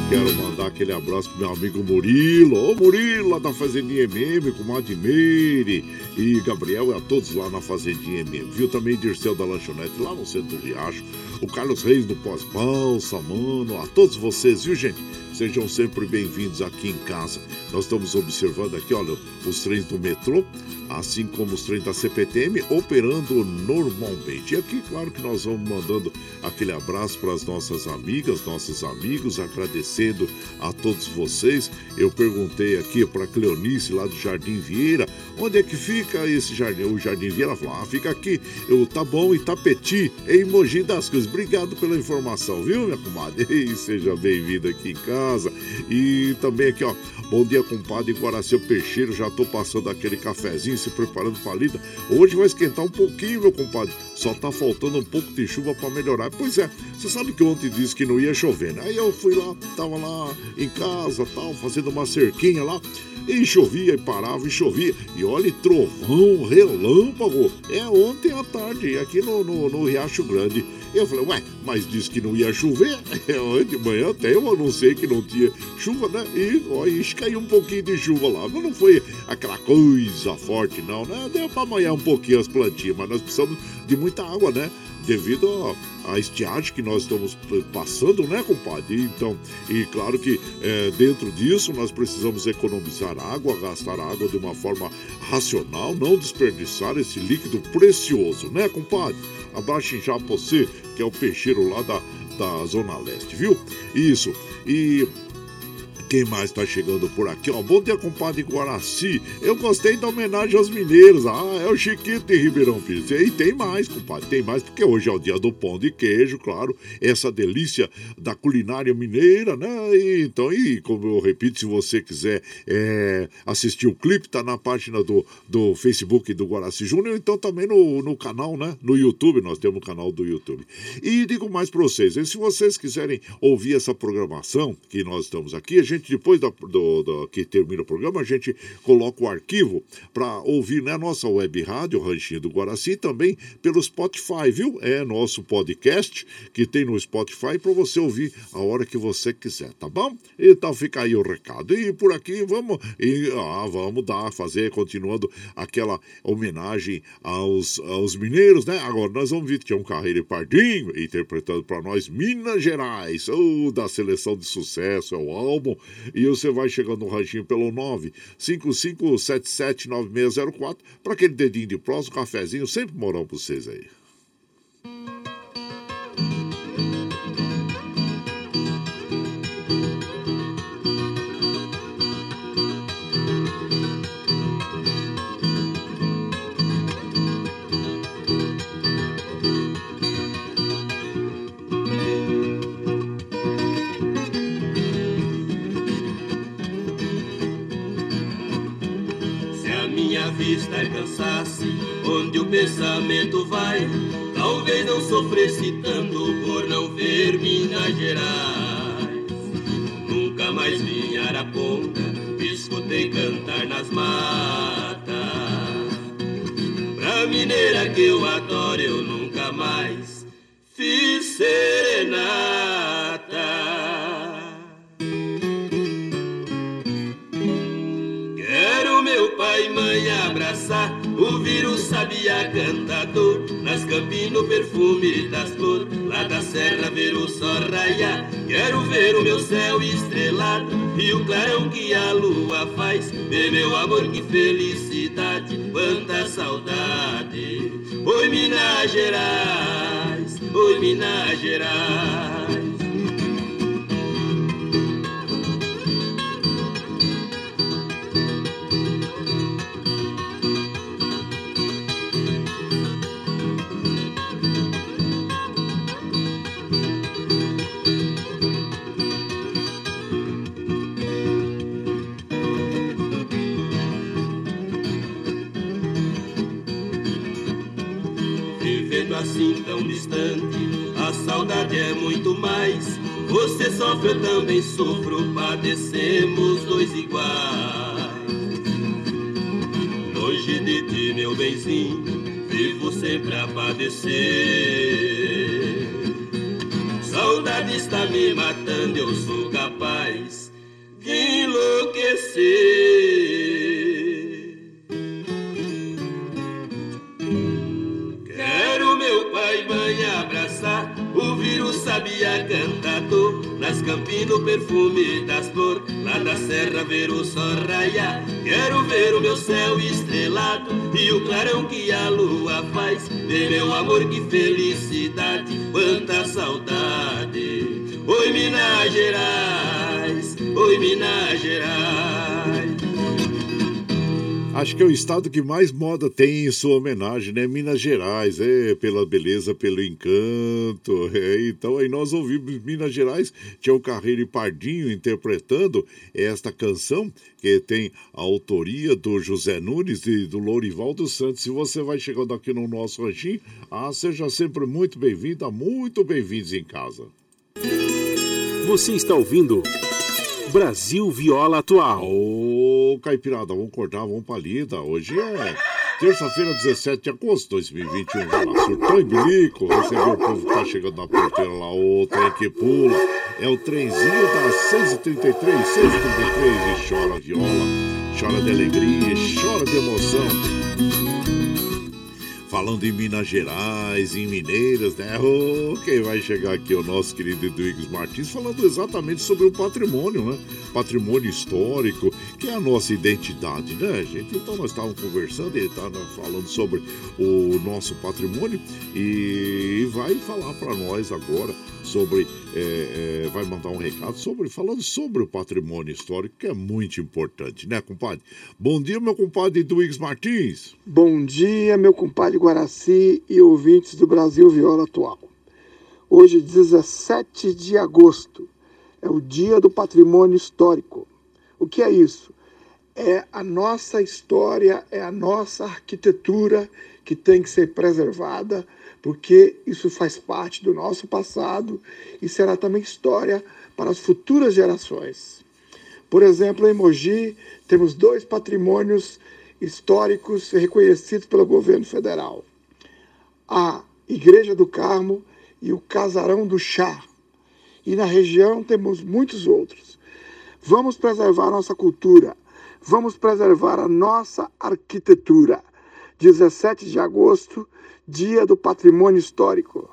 quero mandar aquele abraço pro meu amigo Murilo. Ô Murilo, lá da Fazendinha MM, com Madmeire e Gabriel e a todos lá na Fazendinha MM. Viu também Dirceu da Lanchonete lá no centro do Riacho. O Carlos Reis do Pós-Balsa, mano. A todos vocês, viu, gente? Sejam sempre bem-vindos aqui em casa. Nós estamos observando aqui, olha, os trens do metrô, assim como os trens da CPTM, operando normalmente. E aqui, claro que nós vamos mandando aquele abraço para as nossas amigas, nossos amigos, agradecendo a todos vocês. Eu perguntei aqui para Cleonice, lá do Jardim Vieira, onde é que fica esse jardim? O Jardim Vieira falou, ah, fica aqui, eu, tá bom, Itapeti, em Mogi das Cruzes. Obrigado pela informação, viu, minha comadre? E seja bem-vindo aqui em casa. E também aqui, ó, bom dia, compadre Guaraceu Peixeiro, já tô passando aquele cafezinho se preparando para lida. Hoje vai esquentar um pouquinho, meu compadre. Só tá faltando um pouco de chuva para melhorar. Pois é, você sabe que ontem disse que não ia chover, né? Aí eu fui lá, tava lá em casa, tal, fazendo uma cerquinha lá. E chovia, e parava, e chovia. E olha, trovão, relâmpago. É ontem à tarde, aqui no, no, no Riacho Grande. Eu falei, ué, mas disse que não ia chover. É, de manhã até eu anunciei que não tinha chuva, né? E olha, caiu um pouquinho de chuva lá. Mas não foi aquela coisa forte, não, né? Deu pra amanhã um pouquinho as plantinhas, mas nós precisamos de muita água, né? Devido à estiagem que nós estamos passando, né, compadre? Então, e claro que é, dentro disso nós precisamos economizar água, gastar água de uma forma racional, não desperdiçar esse líquido precioso, né, compadre? Abaixem já você, que é o peixeiro lá da, da Zona Leste, viu? Isso. E quem mais tá chegando por aqui? Ó, bom dia, compadre Guaraci. Eu gostei da homenagem aos mineiros. Ah, é o Chiquito de Ribeirão Pires. E tem mais, compadre, tem mais, porque hoje é o dia do pão de queijo, claro. Essa delícia da culinária mineira, né? E, então, e como eu repito, se você quiser é, assistir o clipe, tá na página do, do Facebook do Guaraci Júnior, então também no, no canal, né? No YouTube, nós temos o canal do YouTube. E digo mais para vocês, se vocês quiserem ouvir essa programação que nós estamos aqui, a gente gente, depois do, do, que termina o programa, a gente coloca o arquivo para ouvir na né, nossa web rádio, Ranchinho do Guaraci, também pelo Spotify, viu? É nosso podcast que tem no Spotify para você ouvir a hora que você quiser, tá bom? Então fica aí o recado. E por aqui vamos, e, ah, vamos dar, fazer, continuando aquela homenagem aos, aos mineiros, né? Agora nós vamos ver que um Carreiro Pardinho interpretando para nós Minas Gerais, oh, da seleção de sucesso, é o álbum e você vai chegando no ranchinho pelo 955779604 para aquele dedinho de próximo, cafezinho, sempre morão para vocês aí. Vista cansasse, onde o pensamento vai, talvez não sofresse tanto por não ver Minas Gerais. Nunca mais vi Araponga, escutei cantar nas matas. Pra mineira que eu adoro, eu nunca mais fiz serenata. Perfume das flores, lá da serra ver o sol raiar. Quero ver o meu céu estrelado e o clarão que a lua faz. Ver meu amor, que felicidade, quanta saudade. Oi, Minas Gerais, oi, Minas Gerais. Assim tão distante. A saudade é muito mais. Você sofre, eu também sofro, padecemos dois iguais. Longe de ti, meu benzinho, vivo sempre a padecer. Saudade está me matando, eu sou capaz de enlouquecer. Campinas perfume das flores Lá da serra ver o sol raiar. Quero ver o meu céu estrelado E o clarão que a lua faz Ver meu amor, que felicidade Quanta saudade. Oi Minas Gerais Oi Minas Gerais Acho que é o estado que mais moda tem em sua homenagem, né? Minas Gerais, é, pela beleza, pelo encanto. É, então aí nós ouvimos Minas Gerais, tinha o Carreiro e Pardinho interpretando esta canção, que tem a autoria do José Nunes e do Lourival Santos. Se você vai chegando aqui no nosso ranchinho, ah, seja sempre muito bem-vinda, muito bem-vindos em casa. Você está ouvindo Brasil Viola Atual. Ô, Caipirada, vamos cortar, vamos pra lida. Hoje é terça-feira, 17 de agosto de 2021. Vai lá, surtão e bilico. Recebeu o povo que tá chegando na porteira lá, o trem que pula. É o trenzinho das 6h33, 6h33 e chora viola, chora de alegria, chora de emoção falando em Minas Gerais, em Mineiras, né? Oh, quem vai chegar aqui é o nosso querido Eduígues Martins falando exatamente sobre o patrimônio, né? Patrimônio histórico, que é a nossa identidade, né, gente? Então nós estávamos conversando, ele estava falando sobre o nosso patrimônio e vai falar para nós agora sobre, é, é, vai mandar um recado sobre, falando sobre o patrimônio histórico, que é muito importante, né, compadre? Bom dia, meu compadre Duígues Martins. Bom dia, meu compadre Guaraci e ouvintes do Brasil Viola Atual. Hoje, 17 de agosto, é o Dia do Patrimônio Histórico. O que é isso? É a nossa história, é a nossa arquitetura que tem que ser preservada porque isso faz parte do nosso passado e será também história para as futuras gerações. Por exemplo, em Mogi, temos dois patrimônios históricos reconhecidos pelo governo federal: a Igreja do Carmo e o Casarão do Chá. E na região temos muitos outros. Vamos preservar nossa cultura, vamos preservar a nossa arquitetura. 17 de agosto Dia do Patrimônio Histórico.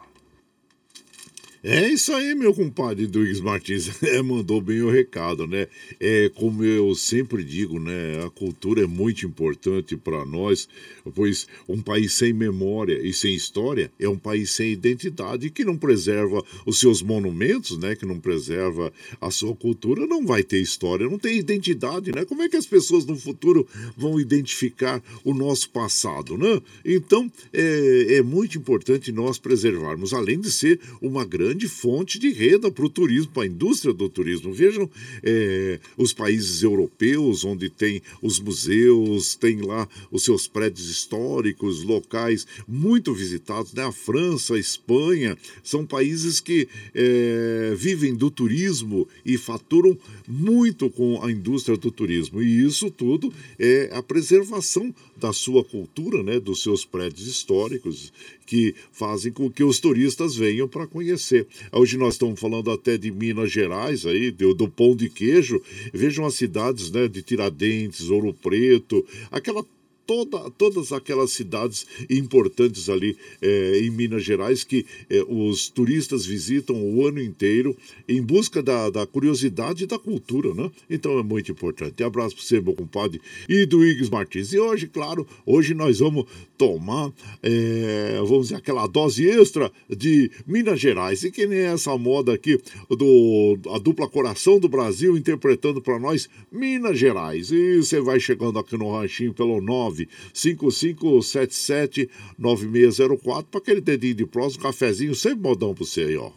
É isso aí, meu compadre Duígues Martins. É, mandou bem o recado, né? É, como eu sempre digo, né? A cultura é muito importante para nós, pois um país sem memória e sem história é um país sem identidade que não preserva os seus monumentos, né? Que não preserva a sua cultura, não vai ter história, não tem identidade, né? Como é que as pessoas no futuro vão identificar o nosso passado, né? Então, é, é muito importante nós preservarmos, além de ser uma grande grande fonte de renda para o turismo, para a indústria do turismo. Vejam é, os países europeus, onde tem os museus, tem lá os seus prédios históricos, locais muito visitados, né? A França, a Espanha, são países que é, vivem do turismo e faturam muito com a indústria do turismo. E isso tudo é a preservação da sua cultura, né, dos seus prédios históricos, que fazem com que os turistas venham para conhecer. Hoje nós estamos falando até de Minas Gerais, aí, do, do pão de queijo. Vejam as cidades né, de Tiradentes, Ouro Preto, aquela toda, todas aquelas cidades importantes ali é, em Minas Gerais que é, os turistas visitam o ano inteiro em busca da, da curiosidade e da cultura, né? Então é muito importante. Abraço para você, meu compadre, e do Iggs Martins. E hoje, claro, hoje nós vamos tomar, é, vamos dizer, aquela dose extra de Minas Gerais. E que nem essa moda aqui do a dupla Coração do Brasil interpretando para nós Minas Gerais. E você vai chegando aqui no ranchinho pelo 955779604 para aquele dedinho de próximo, um cafezinho, sempre modão para você aí, ó.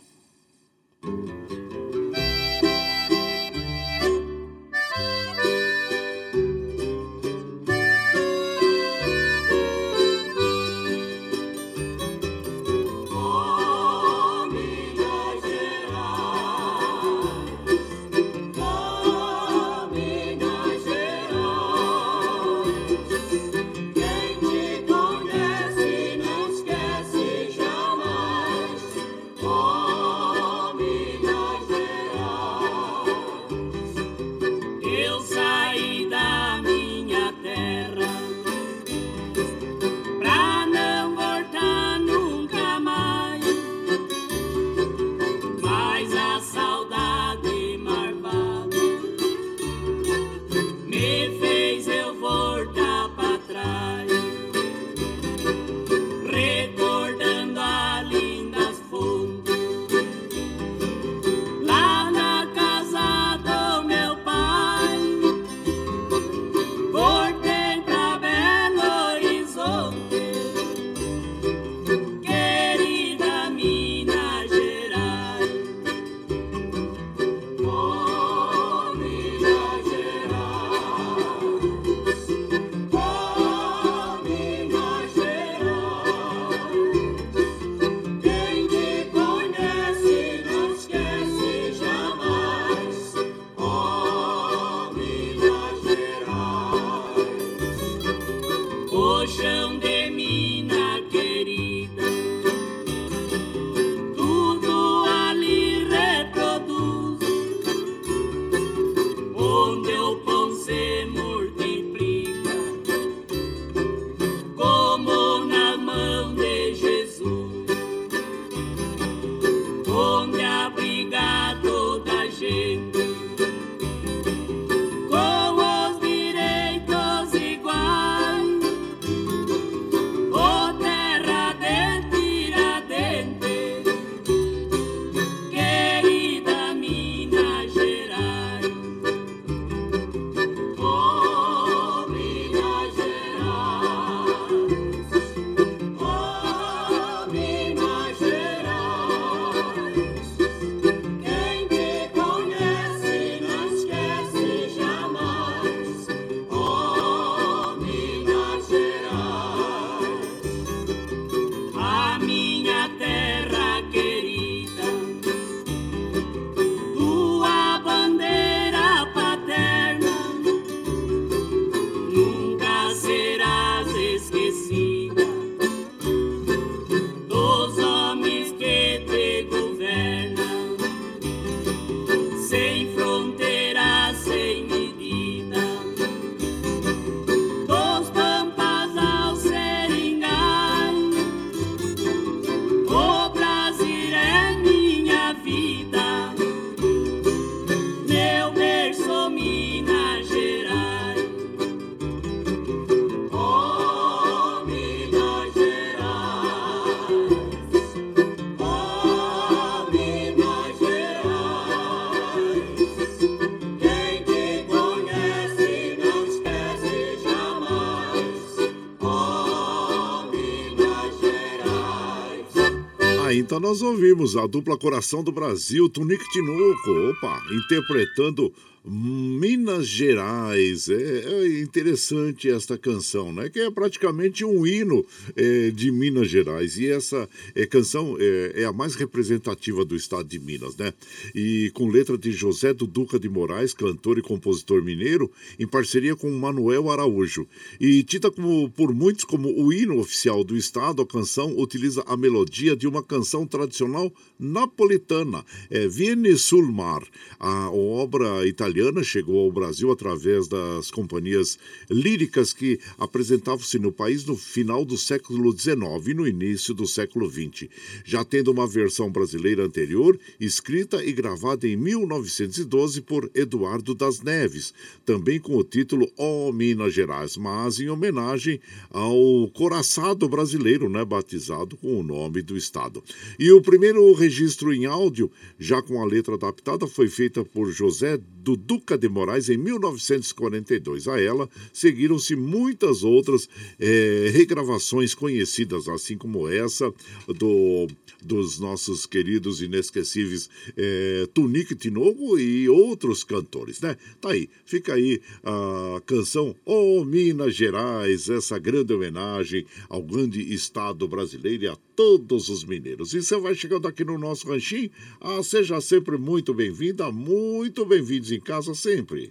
Nós ouvimos a dupla Coração do Brasil, Tunique Tinoco, opa, interpretando Minas Gerais. É, é, interessante esta canção, né? Que é praticamente um hino é, de Minas Gerais. E essa é, canção é, é, a mais representativa do estado de Minas, né? E com letra de José do Duca de Moraes, cantor e compositor mineiro, em parceria com Manuel Araújo. E tida como, por muitos como o hino oficial do estado, a canção utiliza a melodia de uma canção tradicional napolitana, é Viene sul mar, a obra italiana chegou ao Brasil através das companhias líricas que apresentavam-se no país no final do século XIX e no início do século XX, já tendo uma versão brasileira anterior, escrita e gravada em 1912 por Eduardo das Neves, também com o título Ó oh, Minas Gerais, mas em homenagem ao coraçado brasileiro, né, batizado com o nome do estado. E o primeiro registro em áudio, já com a letra adaptada, foi feita por José Duduca de Moraes em 1942. A ela seguiram-se muitas outras é, regravações conhecidas, assim como essa do, dos nossos queridos inesquecíveis é, Tunique Tinogo e outros cantores, né? Tá aí, fica aí a canção Ô oh, Minas Gerais, essa grande homenagem ao grande estado brasileiro e a todos os mineiros. E você vai chegando aqui no nosso ranchinho, ah, seja sempre muito bem-vinda, muito bem-vindos em casa sempre.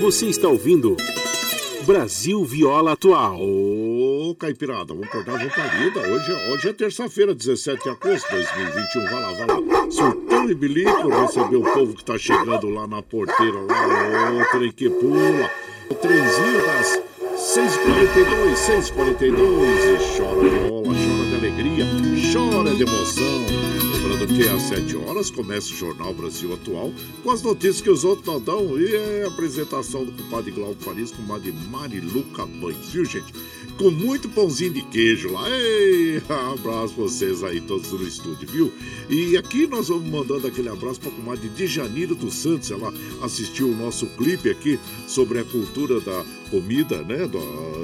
Você está ouvindo Brasil Viola Atual. Ô, Caipirada, vamos acordar, vamos pra vida. Hoje, hoje é terça-feira, 17 de agosto de 2021. Vai lá, vai lá. Sultão e Bilico receber o povo que tá chegando lá na porteira, lá, o trem que pula. O trenzinho das 6h42, 6h42. E chora de emoção. Lembrando que às 7 horas começa o Jornal Brasil Atual com as notícias que os outros não dão e é a apresentação do compadre Glauco Faris com uma de Mariluca Banhos, viu gente? Com muito pãozinho de queijo lá. Ei, abraço vocês aí todos no estúdio, viu? E aqui nós vamos mandando aquele abraço para a comadre de Janeiro dos Santos. Ela assistiu o nosso clipe aqui sobre a cultura da comida, né,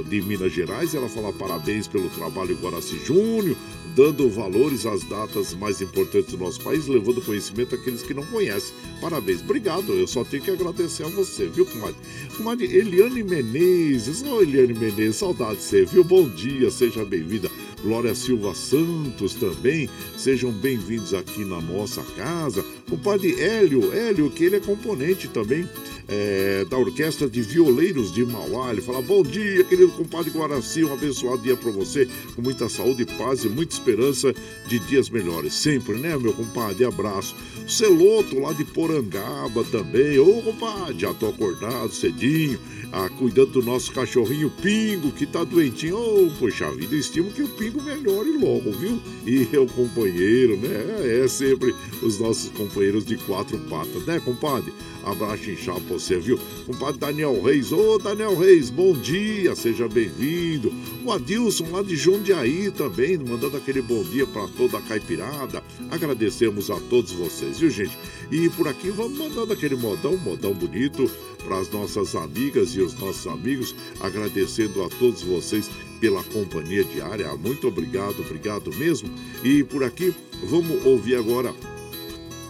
de Minas Gerais. Ela fala parabéns pelo trabalho Guaraci Júnior, dando valores às datas mais importantes do nosso país, levando conhecimento àqueles que não conhecem. Parabéns, obrigado. Eu só tenho que agradecer a você, viu, comadre? Comadre Eliane Menezes, ô oh, Eliane Menezes, saudade de você, viu? Bom dia, seja bem-vinda. Glória Silva Santos também, sejam bem-vindos aqui na nossa casa. O padre Hélio, Hélio, que ele é componente também é, da Orquestra de Violeiros de Mauá. Ele fala: Bom dia, querido compadre Guaraci, um abençoado dia para você, com muita saúde, paz e muita esperança de dias melhores. Sempre, né, meu compadre? Abraço. Celoto, lá de Porangaba também. Ô, compadre, já tô acordado cedinho, ah, cuidando do nosso cachorrinho Pingo, que tá doentinho. Oh, poxa vida, estimo que o Pingo melhore logo, viu? E é o companheiro, né? É sempre os nossos companheiros de quatro patas, né, compadre? Abraço inchado pra você, viu? Compadre Daniel Reis. Ô, Daniel Reis, bom dia, seja bem-vindo. O Adilson lá de Jundiaí também, mandando aquele bom dia para toda a caipirada. Agradecemos a todos vocês, viu, gente? E por aqui vamos mandando aquele modão, modão bonito para as nossas amigas e os nossos amigos, agradecendo a todos vocês pela companhia diária. Muito obrigado, obrigado mesmo. E por aqui vamos ouvir agora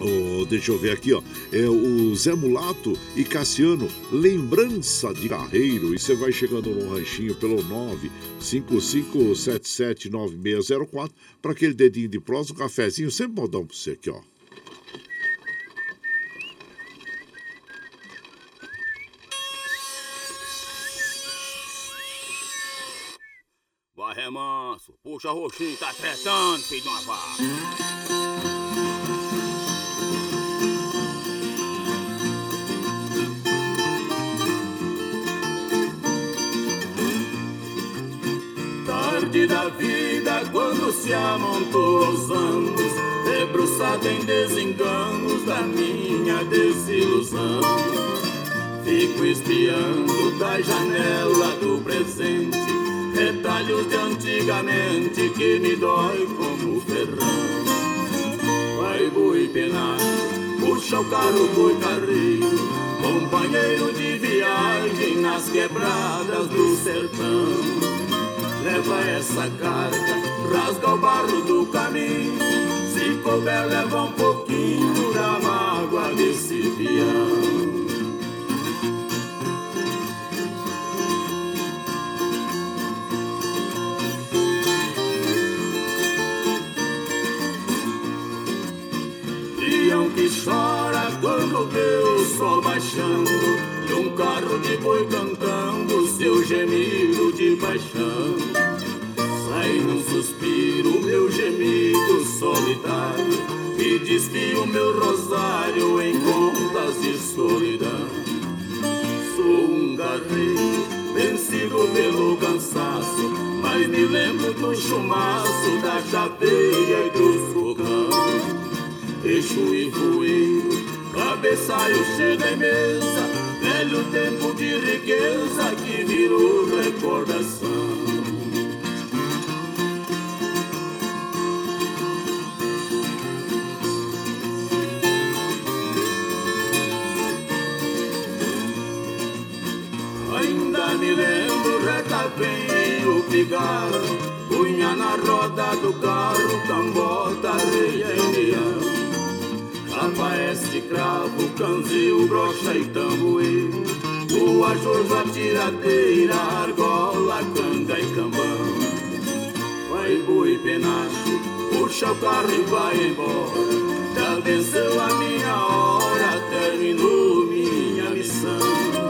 Oh, deixa eu ver aqui, ó. É o Zé Mulato e Cassiano, lembrança de carreiro. E você vai chegando no ranchinho pelo 955779604 para aquele dedinho de prosa, um cafezinho, sempre modão para você aqui, ó. Vai, remanso. Puxa, roxinho, tá tretando, filho de uma vaca. Da vida, quando se amontou os anos, debruçado em desenganos da minha desilusão. Fico espiando da janela do presente, retalhos de antigamente que me dói como ferrão. Vai boi penar, puxa o carro boi carreiro, companheiro de viagem nas quebradas do sertão leva essa carga, rasga o barro do caminho. Se couber, leva um pouquinho da mágoa desse peão. Que chora quando vê o sol baixando e um carro de boi cantando seu gemido de paixão. Num suspiro meu gemido solitário e desfio meu rosário em conta e solidão. Sou um guerreiro vencido pelo cansaço, mas me lembro do chumaço, da chaveira e do fogão. Eixo e voeiro, cabeçalho chega em mesa, velho tempo de riqueza que virou recordação. O pigarro, punha na roda do carro, cambota, areia leão. Aparece cravo, canzil, brocha e tamboeiro, tua jorva, tiradeira, argola, canga e cambão. Vai boi penacho, puxa o carro e vai embora, já venceu a minha hora, terminou minha missão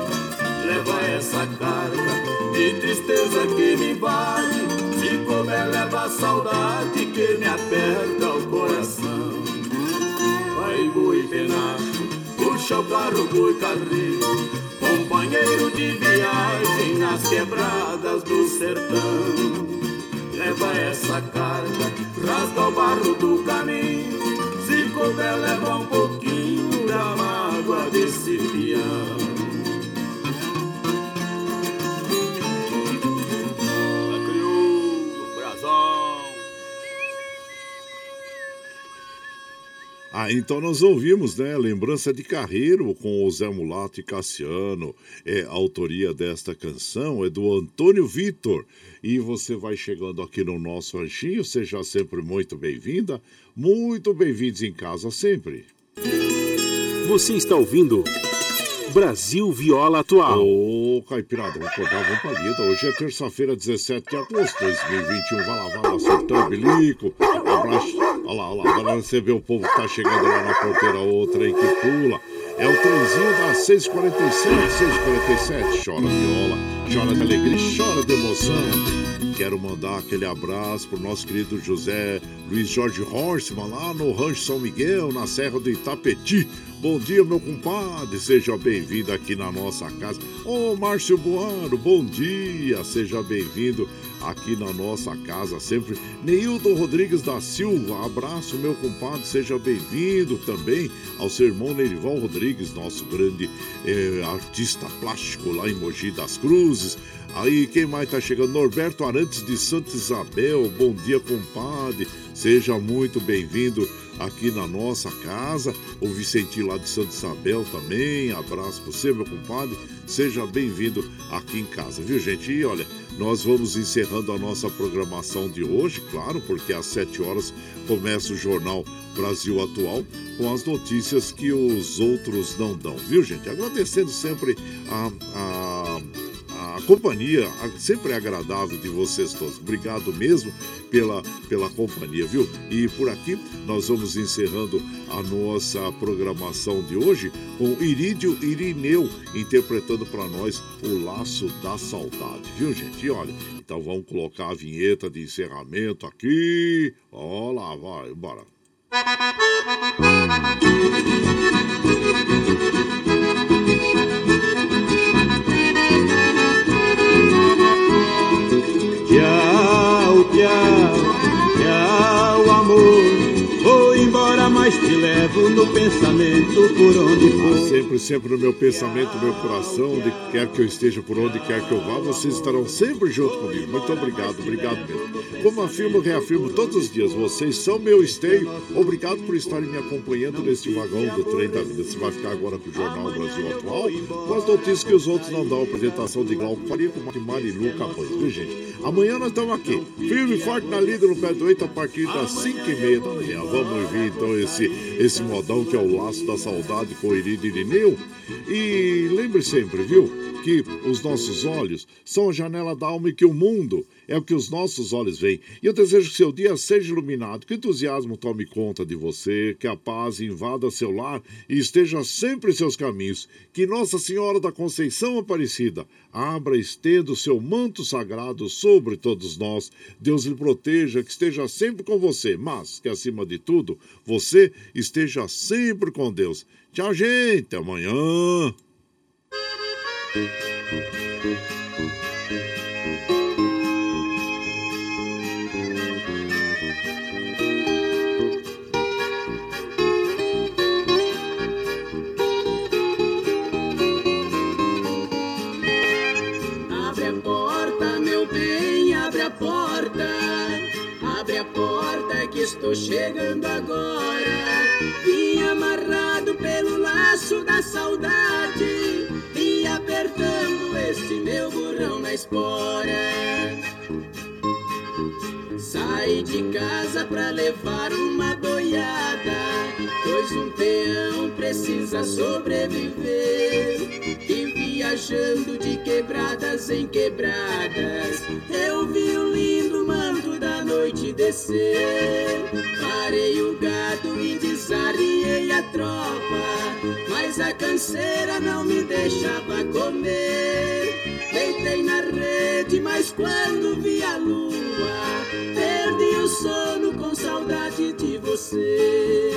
leva essa carga de tristeza que me invade. Se comer, leva a saudade que me aperta o coração. Vai, boi penacho, puxa o carro, boi carreiro. Companheiro de viagem nas quebradas do sertão. Leva essa carga, rasga o barro Ah, então nós ouvimos, né? Lembrança de Carreiro com o Zé Mulato e Cassiano. É, a autoria desta canção é do Antônio Vitor. E você vai chegando aqui no nosso ranchinho, seja sempre muito bem-vinda, muito bem-vindos em casa sempre. Você está ouvindo Brasil Viola Atual. Ô, Caipirada, vamos acordar, vamos pra lida. Hoje é terça-feira, 17 de agosto de 2021. Vai lá, vai lá, soltando bilico. Abraço. Olha lá, olha lá. Agora você vê o povo que tá chegando lá na porteira, outra aí que pula. É o trenzinho das 647, 647. Chora viola, chora de alegria, chora de emoção. Quero mandar aquele abraço pro nosso querido José Luiz Jorge Horstman, lá no Rancho São Miguel, na Serra do Itapeti. Bom dia, meu compadre. Seja bem-vindo aqui na nossa casa. Ô, oh, Márcio Boano, bom dia. Seja bem-vindo aqui na nossa casa sempre. Neilton Rodrigues da Silva, abraço, meu compadre. Seja bem-vindo também ao seu irmão Rodrigues, nosso grande eh, artista plástico lá em Mogi das Cruzes. Aí, quem mais tá chegando? Norberto Arantes de Santa Isabel. Bom dia, compadre. Seja muito bem-vindo aqui na nossa casa. O Vicentinho lá de Santa Isabel também. Abraço para você, meu compadre. Seja bem-vindo aqui em casa, viu, gente? E olha, nós vamos encerrando a nossa programação de hoje, claro, porque às 7 horas começa o Jornal Brasil Atual com as notícias que os outros não dão, viu, gente? Agradecendo sempre a, a a companhia sempre é agradável de vocês todos. Obrigado mesmo pela, pela companhia, viu? E por aqui nós vamos encerrando a nossa programação de hoje com Irídio Irineu interpretando para nós o Laço da Saudade, viu, gente? E olha, então vamos colocar a vinheta de encerramento aqui. Olha lá, vai, bora. Tchau, levo no pensamento por onde for. Ah, sempre, sempre no meu pensamento, no meu coração, onde quer que eu esteja, por onde quer que eu vá, vocês estarão sempre junto comigo. Muito obrigado, obrigado mesmo. Como afirmo, reafirmo todos os dias, vocês são meu esteio. Obrigado por estarem me acompanhando neste vagão do trem da vida. Você vai ficar agora com o Jornal Brasil Atual, com as notícias que os outros não dão. Apresentação de Glauco Faria com Marilu Capães, viu gente? Amanhã nós estamos aqui, firme e forte na lida no pé 8 a partir das 5 e meia da manhã. Vamos ouvir então esse, esse modão que é o Laço da Saudade com Irido Irineu. E lembre sempre, viu, que os nossos olhos são a janela da alma e que o mundo é o que os nossos olhos veem. E eu desejo que seu dia seja iluminado, que o entusiasmo tome conta de você, que a paz invada seu lar e esteja sempre em seus caminhos. Que Nossa Senhora da Conceição Aparecida abra e estenda o seu manto sagrado sobre todos nós. Deus lhe proteja, que esteja sempre com você, mas que acima de tudo, você esteja sempre com Deus. Tchau, gente. Amanhã. Estou chegando agora. Vim amarrado pelo laço da saudade e apertando este meu burrão na espora. Saí de casa pra levar uma boiada, pois um peão precisa sobreviver. E viajando de quebradas em quebradas, eu vi o lindo manto da noite descer. Parei o gado e desarriei a tropa, mas a canseira não me deixava comer. Deitei na rede, mas quando vi a lua, perdi o sono com saudade de você.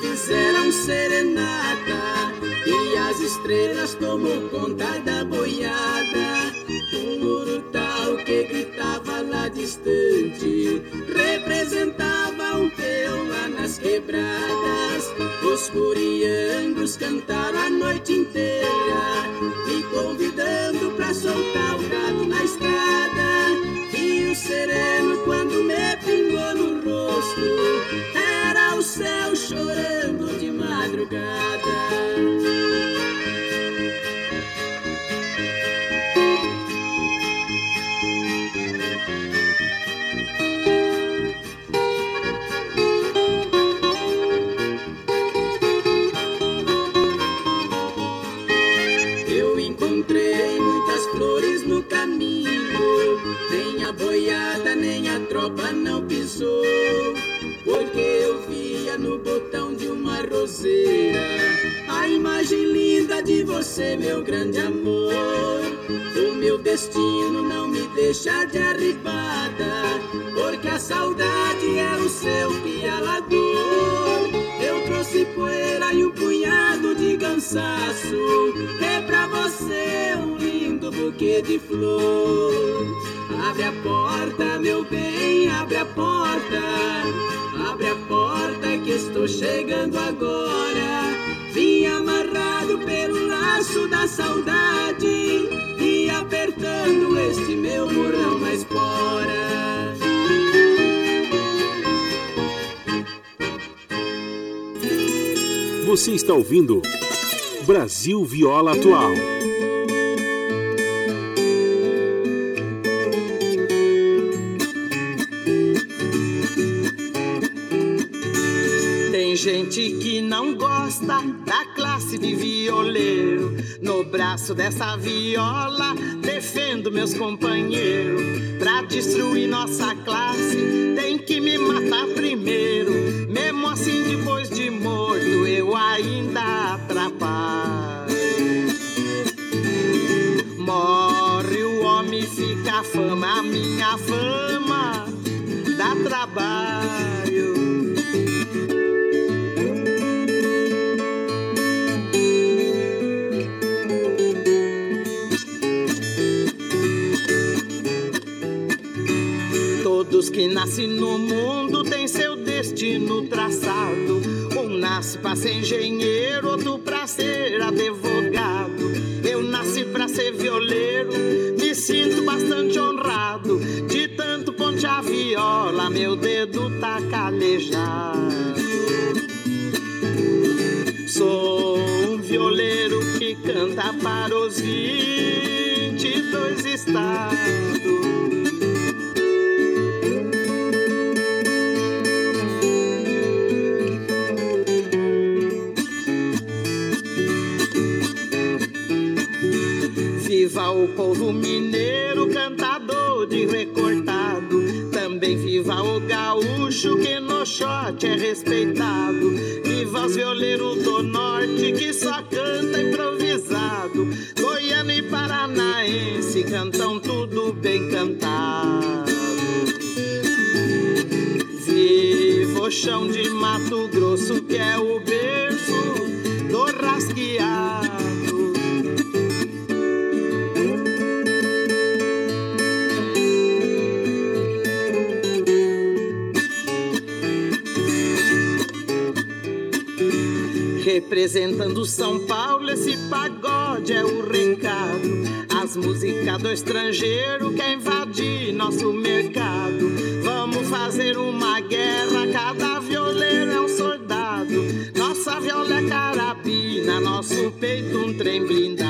Fizeram serenata e as estrelas tomou conta da boiada. Um urutau que gritava lá distante representava um peão lá nas quebradas. Os curiangos cantaram a noite inteira, me convidando pra soltar o gado na estrada. E o sereno quando me pingou no rosto céu chorando de madrugada. Cansaço. É pra você um lindo buquê de flor. Abre a porta, meu bem, abre a porta. Abre a porta que estou chegando agora. Vim amarrado pelo laço da saudade e apertando este meu murão na espora. Você está ouvindo Brasil Viola Atual. Tem gente que não gosta da classe de violeiro. No braço dessa viola, defendo meus companheiros. Pra destruir nossa classe, gaúcho que no shot é respeitado. Viva os violeiros do norte que só canta improvisado. Goiano e paranaense cantam tudo bem cantado. Viva o chão de Mato Grosso que é o berço Representando São Paulo, esse pagode é o recado. As músicas do estrangeiro quer invadir nosso mercado. Vamos fazer uma guerra, cada violeiro é um soldado. Nossa viola é carabina, nosso peito um trem blindado.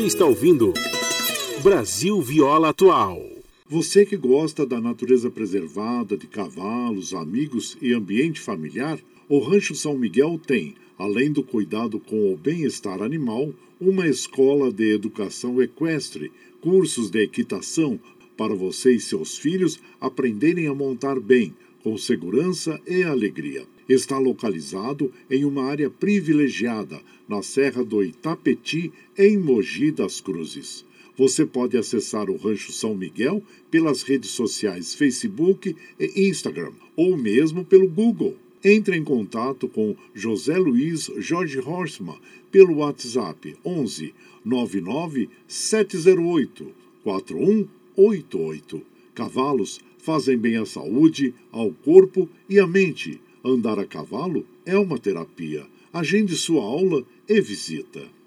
Você está ouvindo Brasil Viola Atual. Você que gosta da natureza preservada, de cavalos, amigos e ambiente familiar, o Rancho São Miguel tem, além do cuidado com o bem-estar animal, uma escola de educação equestre, cursos de equitação para você e seus filhos aprenderem a montar bem, com segurança e alegria. Está localizado em uma área privilegiada, na Serra do Itapeti, em Mogi das Cruzes. Você pode acessar o Rancho São Miguel pelas redes sociais Facebook e Instagram, ou mesmo pelo Google. Entre em contato com José Luiz Jorge Horstmann pelo WhatsApp 11 99 708 4188. Cavalos fazem bem à saúde, ao corpo e à mente. Andar a cavalo é uma terapia. Agende sua aula e visita.